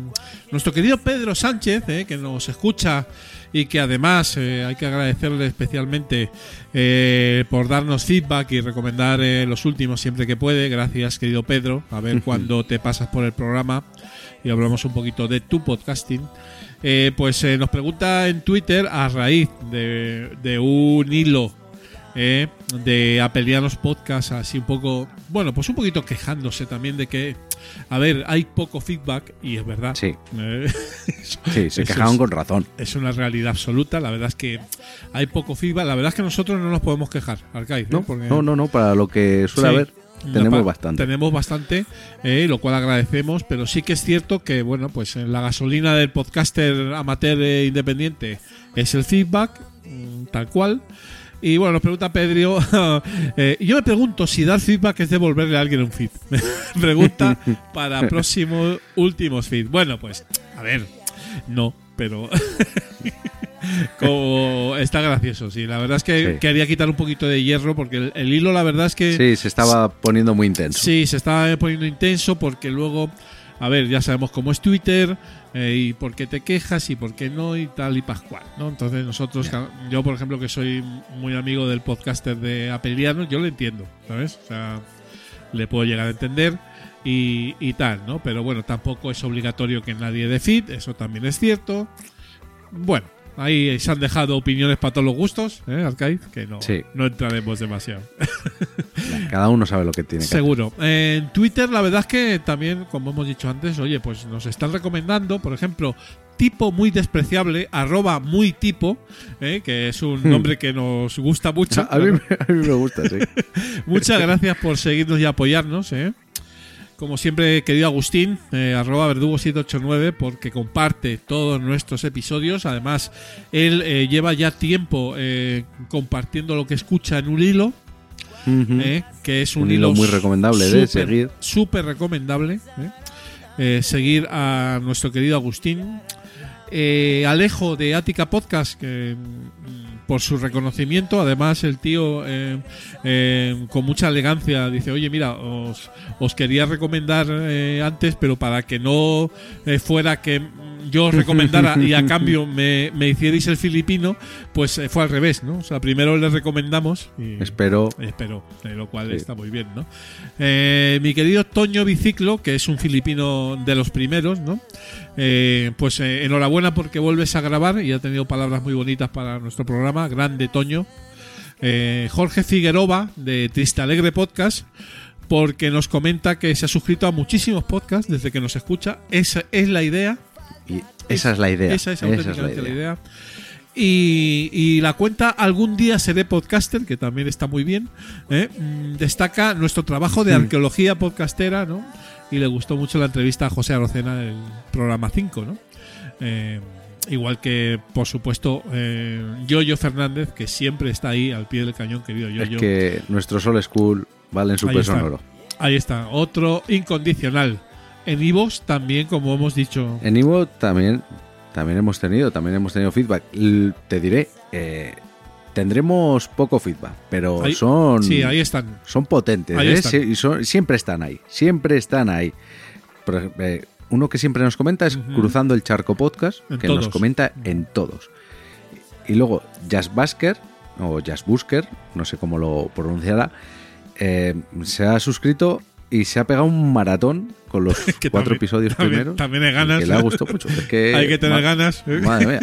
nuestro querido Pedro Sánchez, eh, que nos escucha y que además eh, hay que agradecerle especialmente por darnos feedback y recomendar los últimos siempre que puede. Gracias, querido Pedro. A ver cuando te pasas por el programa y hablamos un poquito de tu podcasting. Eh, pues nos pregunta en Twitter a raíz de, de un hilo eh, de Apelianos Podcast, así un poco, bueno, pues un poquito quejándose también de que, a ver, hay poco feedback y es verdad. Sí. Eh, Sí, se quejaron es- con razón. Es una realidad absoluta, la verdad es que hay poco feedback, la verdad es que nosotros no nos podemos quejar, Arcaiz, ¿eh? No, Porque- no, no, no, para lo que suele Sí. haber, tenemos bastante. Tenemos bastante, eh, lo cual agradecemos, pero sí que es cierto que, bueno, pues en la gasolina del podcaster amateur e independiente es el feedback, mm, tal cual. Y bueno, nos pregunta Pedro. eh, yo me pregunto si dar feedback es devolverle a alguien un feed. pregunta para próximos últimos feed. Bueno, pues, a ver, no, pero. como está gracioso, sí. La verdad es que Sí. quería quitar un poquito de hierro porque el, el hilo, la verdad es que. Sí, se estaba poniendo muy intenso. Sí, se está poniendo intenso porque luego, a ver, ya sabemos cómo es Twitter eh, y por qué te quejas y por qué no y tal y pascual, ¿no? Entonces nosotros, yo por ejemplo que soy muy amigo del podcaster de Apeliano, yo lo entiendo, ¿sabes? O sea, le puedo llegar a entender y, y tal, ¿no? Pero bueno, tampoco es obligatorio que nadie dé feed, eso también es cierto. Bueno, ahí se han dejado opiniones para todos los gustos, ¿eh, Arcaiz? Que no, Sí. no entraremos demasiado. Cada uno sabe lo que tiene que hacer. Seguro. En Twitter, la verdad es que también, como hemos dicho antes, oye, pues nos están recomendando, por ejemplo, tipo muy despreciable, arroba muy tipo, ¿eh? que es un nombre que nos gusta mucho. A mí, me- a mí me gusta, sí. Muchas gracias por seguirnos y apoyarnos. ¿eh? Como siempre, querido Agustín, eh, arroba verdugo789, porque comparte todos nuestros episodios. Además, él eh, lleva ya tiempo eh, compartiendo lo que escucha en un hilo. ¿eh? que es un, Un hilo muy recomendable de seguir. Súper recomendable. seguir a nuestro querido Agustín. Eh, Alejo de Ática Podcast, que por su reconocimiento, además el tío eh, eh, con mucha elegancia dice, oye mira, os, os quería recomendar eh, antes, pero para que no eh, fuera que yo os recomendara y a cambio me, me hicierais el filipino, pues eh, fue al revés, ¿no? O sea, primero les recomendamos y, Espero. Espero, lo cual Sí. está muy bien, ¿no? Eh, mi querido Toño Biciclo, que es un filipino de los primeros, ¿no? Eh, pues eh, enhorabuena porque vuelves a grabar y ha tenido palabras muy bonitas para nuestro programa. Grande Toño. Eh, Jorge Figueroa, de Triste Alegre Podcast, porque nos comenta que se ha suscrito a muchísimos podcasts desde que nos escucha. Esa es la idea. Esa es la idea. Esa es Esa es la auténticamente la idea. idea. Y, y la cuenta Algún día seré podcaster, que también está muy bien, ¿eh? Mm, destaca nuestro trabajo de arqueología podcastera, ¿no? Y le gustó mucho la entrevista a José Arocena del programa 5, ¿no? Eh, igual que, por supuesto, eh, Yoyo Fernández, que siempre está ahí al pie del cañón, querido Es Yoyo. que nuestro Sol School vale en su Ahí peso está. en oro. Ahí está, otro incondicional. En Ivos también, como hemos dicho. En Ivo también, también hemos tenido, también hemos tenido feedback. L- te diré, eh, tendremos poco feedback, pero Ahí- son, Sí, ahí están. son potentes. Ahí ¿eh? están. Sí, y son- siempre están ahí, siempre están ahí. Eh, uno que siempre nos comenta es. Cruzando el Charco Podcast, En que todos. nos comenta en todos. Y luego Jazz Basker, o Jazz Busker, no sé cómo lo pronunciará, eh, se ha suscrito y se ha pegado un maratón con los Que cuatro también- episodios también- primeros. también hay ganas. Que le ha gustado mucho. Es que, Hay que tener ganas. Madre mía.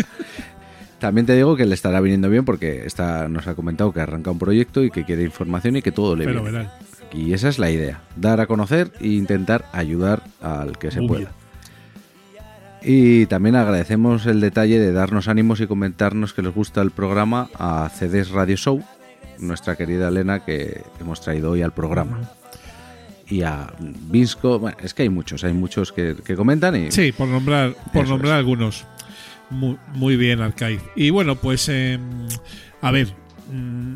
También te digo que le estará viniendo bien porque está, nos ha comentado que arranca un proyecto y que quiere información y que todo le viene. Fenomenal. Y esa es la idea, dar a conocer e intentar ayudar al que se pueda. Y también agradecemos el detalle de darnos ánimos y comentarnos que les gusta el programa a CDs Radio Show, nuestra querida Elena que hemos traído hoy al programa. Y a Vinsco, bueno, es que hay muchos, hay muchos que, que comentan y Sí, por nombrar, por nombrar es. algunos. Muy, muy bien, Arcaiz. Y bueno, pues, eh, a ver,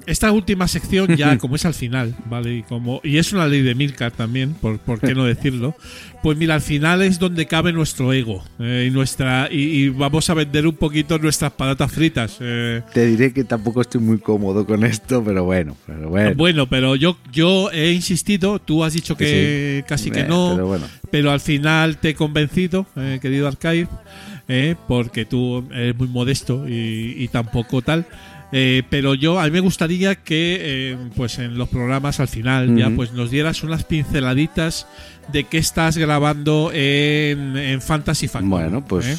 esta última sección ya como es al final, ¿vale? Y como y es una ley de Milcar también, por, por qué no decirlo. Pues mira, al final es donde cabe nuestro ego eh, y nuestra y, y vamos a vender un poquito nuestras patatas fritas. eh. Te diré que tampoco estoy muy cómodo con esto, pero bueno, pero bueno. Bueno, pero yo yo he insistido, tú has dicho que Sí. casi que Eh, no, Pero bueno, pero al final te he convencido, eh, querido Arcade, eh, porque tú eres muy modesto y, y tampoco tal. Eh, pero yo a mí me gustaría que eh, pues en los programas al final ya pues nos dieras unas pinceladitas de qué estás grabando en, en Fantasy Factory. Bueno, pues- ¿eh?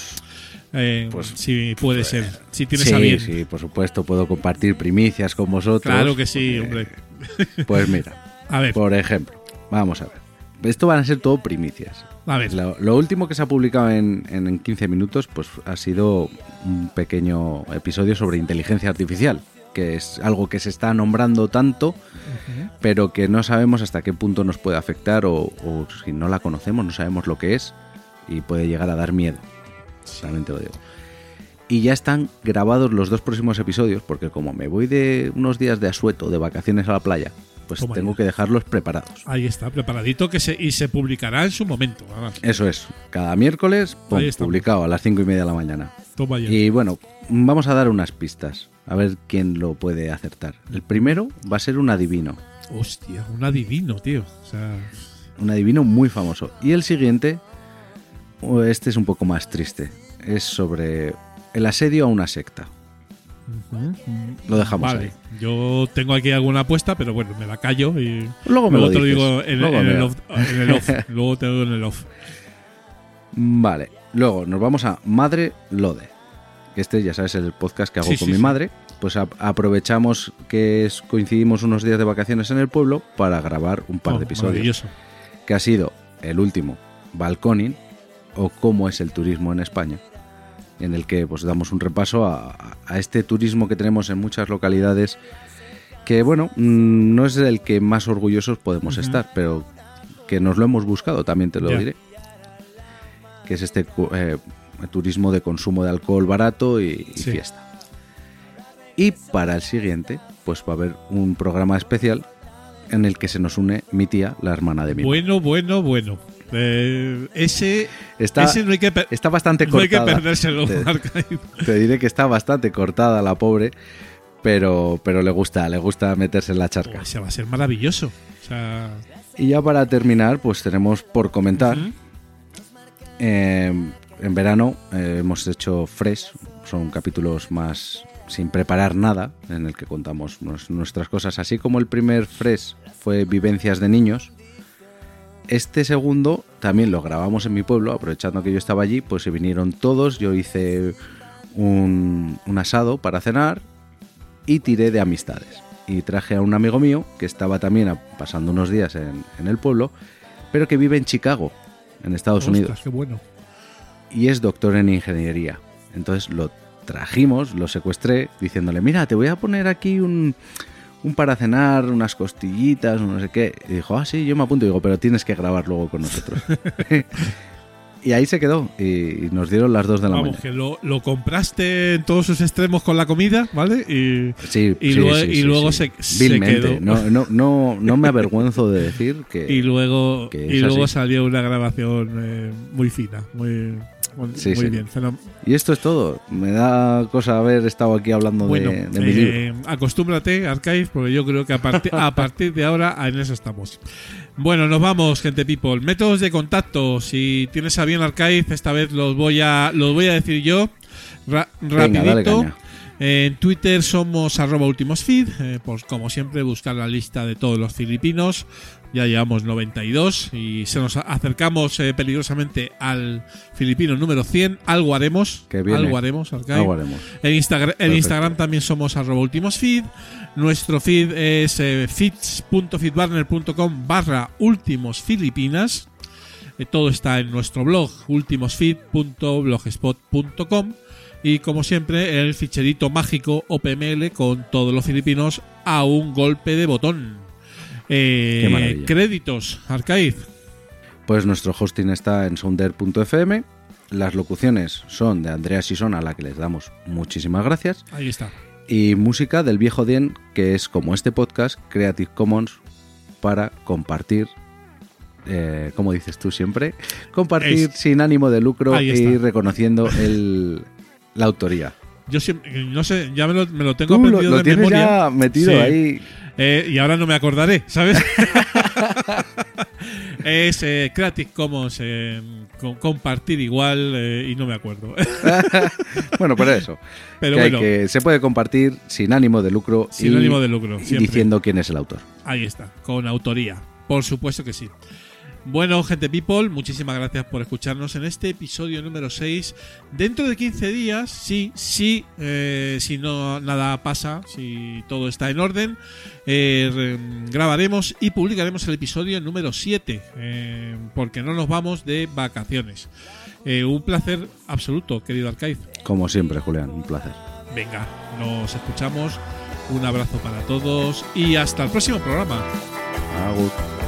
Eh, pues- si puede ser, si tienes sí, a bien. sí, por supuesto, puedo compartir primicias con vosotros. Claro que sí, hombre. Pues mira, A ver, por ejemplo, vamos a ver. Esto van a ser todo primicias. A ver. Lo, lo último que se ha publicado en, en, en 15 minutos pues ha sido un pequeño episodio sobre inteligencia artificial, que es algo que se está nombrando tanto, pero que no sabemos hasta qué punto nos puede afectar o, o si no la conocemos, no sabemos lo que es y puede llegar a dar miedo. Realmente lo digo. Y ya están grabados los dos próximos episodios, porque como me voy de unos días de asueto, de vacaciones a la playa, pues Toma tengo ya. que dejarlos preparados. Ahí está, preparadito que se, y se publicará en su momento. Eso es, cada miércoles pum, publicado a las cinco y media de la mañana. Toma ya. Y bueno, vamos a dar unas pistas, a ver quién lo puede acertar. El primero va a ser un adivino, Hostia, un adivino, tío. O sea, un adivino muy famoso. Y el siguiente, este es un poco más triste, es sobre el asedio a una secta. Lo dejamos vale. ahí. Yo tengo aquí alguna apuesta, pero bueno, me la callo y Luego me lo te lo digo en, Luego en me el off, en el off. Luego te lo digo en el off. Vale, luego nos vamos a Madre Lode. Que este, ya sabes, es el podcast que hago Sí, con sí, mi sí. madre. Pues aprovechamos que es- coincidimos unos días de vacaciones en el pueblo para grabar un par Oh, de episodios. maravilloso. Que ha sido el último, Balconing, o cómo es el turismo en España. En el que pues damos un repaso a, a este turismo que tenemos en muchas localidades. Que bueno, mm, no es el que más orgullosos podemos estar, pero que nos lo hemos buscado, también te lo diré. Que es este eh, turismo de consumo de alcohol barato y, y Sí. fiesta. Y para el siguiente, pues va a haber un programa especial en el que se nos une mi tía, la hermana de mi. Bueno, bueno, bueno. Eh, ese, Está, ese no hay que, está bastante no hay que cortada. perdérselo, Te-. Te diré que está bastante cortada la pobre, pero, pero le gusta, le gusta meterse en la charca. Va a ser maravilloso. O sea, Y ya para terminar, pues tenemos por comentar. Eh, en verano eh, hemos hecho Fresh, son capítulos más sin preparar nada, en el que contamos nuestras cosas. Así como el primer Fresh fue Vivencias de Niños, este segundo también lo grabamos en mi pueblo, aprovechando que yo estaba allí, pues se vinieron todos, yo hice un, un asado para cenar y tiré de amistades. Y traje a un amigo mío que estaba también pasando unos días en, en el pueblo, pero que vive en Chicago, en Estados ostras, Unidos, qué bueno. y es doctor en ingeniería. Entonces lo trajimos, lo secuestré, diciéndole, mira, te voy a poner aquí un, un para cenar, unas costillitas, no sé qué. Y dijo, ah, sí, yo me apunto. Y digo, pero tienes que grabar luego con nosotros. y ahí se quedó. Y, nos dieron las dos de la Vamos, mañana. que lo, lo compraste en todos sus extremos con la comida, ¿vale? Y, Sí, y sí, luego- sí, y luego se- se quedó. No, no, no, no me avergüenzo de decir que... y luego, que y luego así. salió una grabación eh, muy fina, muy, muy, Sí, muy sí. bien. Y esto es todo. Me da cosa haber estado aquí hablando de- mi libro. eh, acostúmbrate, Archive, porque yo creo que a, parti- a partir de ahora en eso estamos. Bueno, nos vamos, gente people. Métodos de contacto. Si tienes a bien Archive, esta vez los voy a, los voy a decir yo. Ra- Venga, dale rapidito. caña. En Twitter somos arroba ultimosfeed, eh, pues como siempre buscar la lista de todos los filipinos, ya llevamos 92 y se nos acercamos eh, peligrosamente al filipino número 100, algo haremos, Que viene. algo haremos, Arcai. Algo haremos. En, Instagram, en Perfecto. Instagram también somos arroba ultimosfeed, nuestro feed es eh, feeds.feedburner.com barra ultimosfilipinas, eh, todo está en nuestro blog ultimosfeed.blogspot.com y como siempre el ficherito mágico OPML con todos los filipinos a un golpe de botón. Eh, créditos, Arcaiz. Pues nuestro hosting está en sounder.fm. Las locuciones son de Andrea Sison, a la que les damos muchísimas gracias. Ahí está. Y música del viejo Dien, que es como este podcast, Creative Commons, para compartir, eh, como dices tú siempre, compartir Es- sin ánimo de lucro y reconociendo el, la autoría. Yo siempre, no sé, ya me lo, me lo tengo Tú lo, aprendido lo de tienes memoria. ya metido Sí. ahí. Eh, y ahora no me acordaré, ¿sabes? es eh, Creative Commons, eh, con- compartir igual eh, y no me acuerdo. Bueno, pero eso. Pero que, hay bueno, que se puede compartir sin ánimo de lucro sin y ánimo de lucro, siempre. diciendo quién es el autor. Ahí está, con autoría. Por supuesto que sí. Bueno, gente people, muchísimas gracias por escucharnos en este episodio número 6. Dentro de 15 días, sí, sí, eh, si no nada pasa, si todo está en orden, eh, re- grabaremos y publicaremos el episodio número 7, eh, porque no nos vamos de vacaciones. Un placer absoluto, querido Arcaiz. Como siempre, Julián, un placer. Venga, nos escuchamos. Un abrazo para todos y hasta el próximo programa. Agur.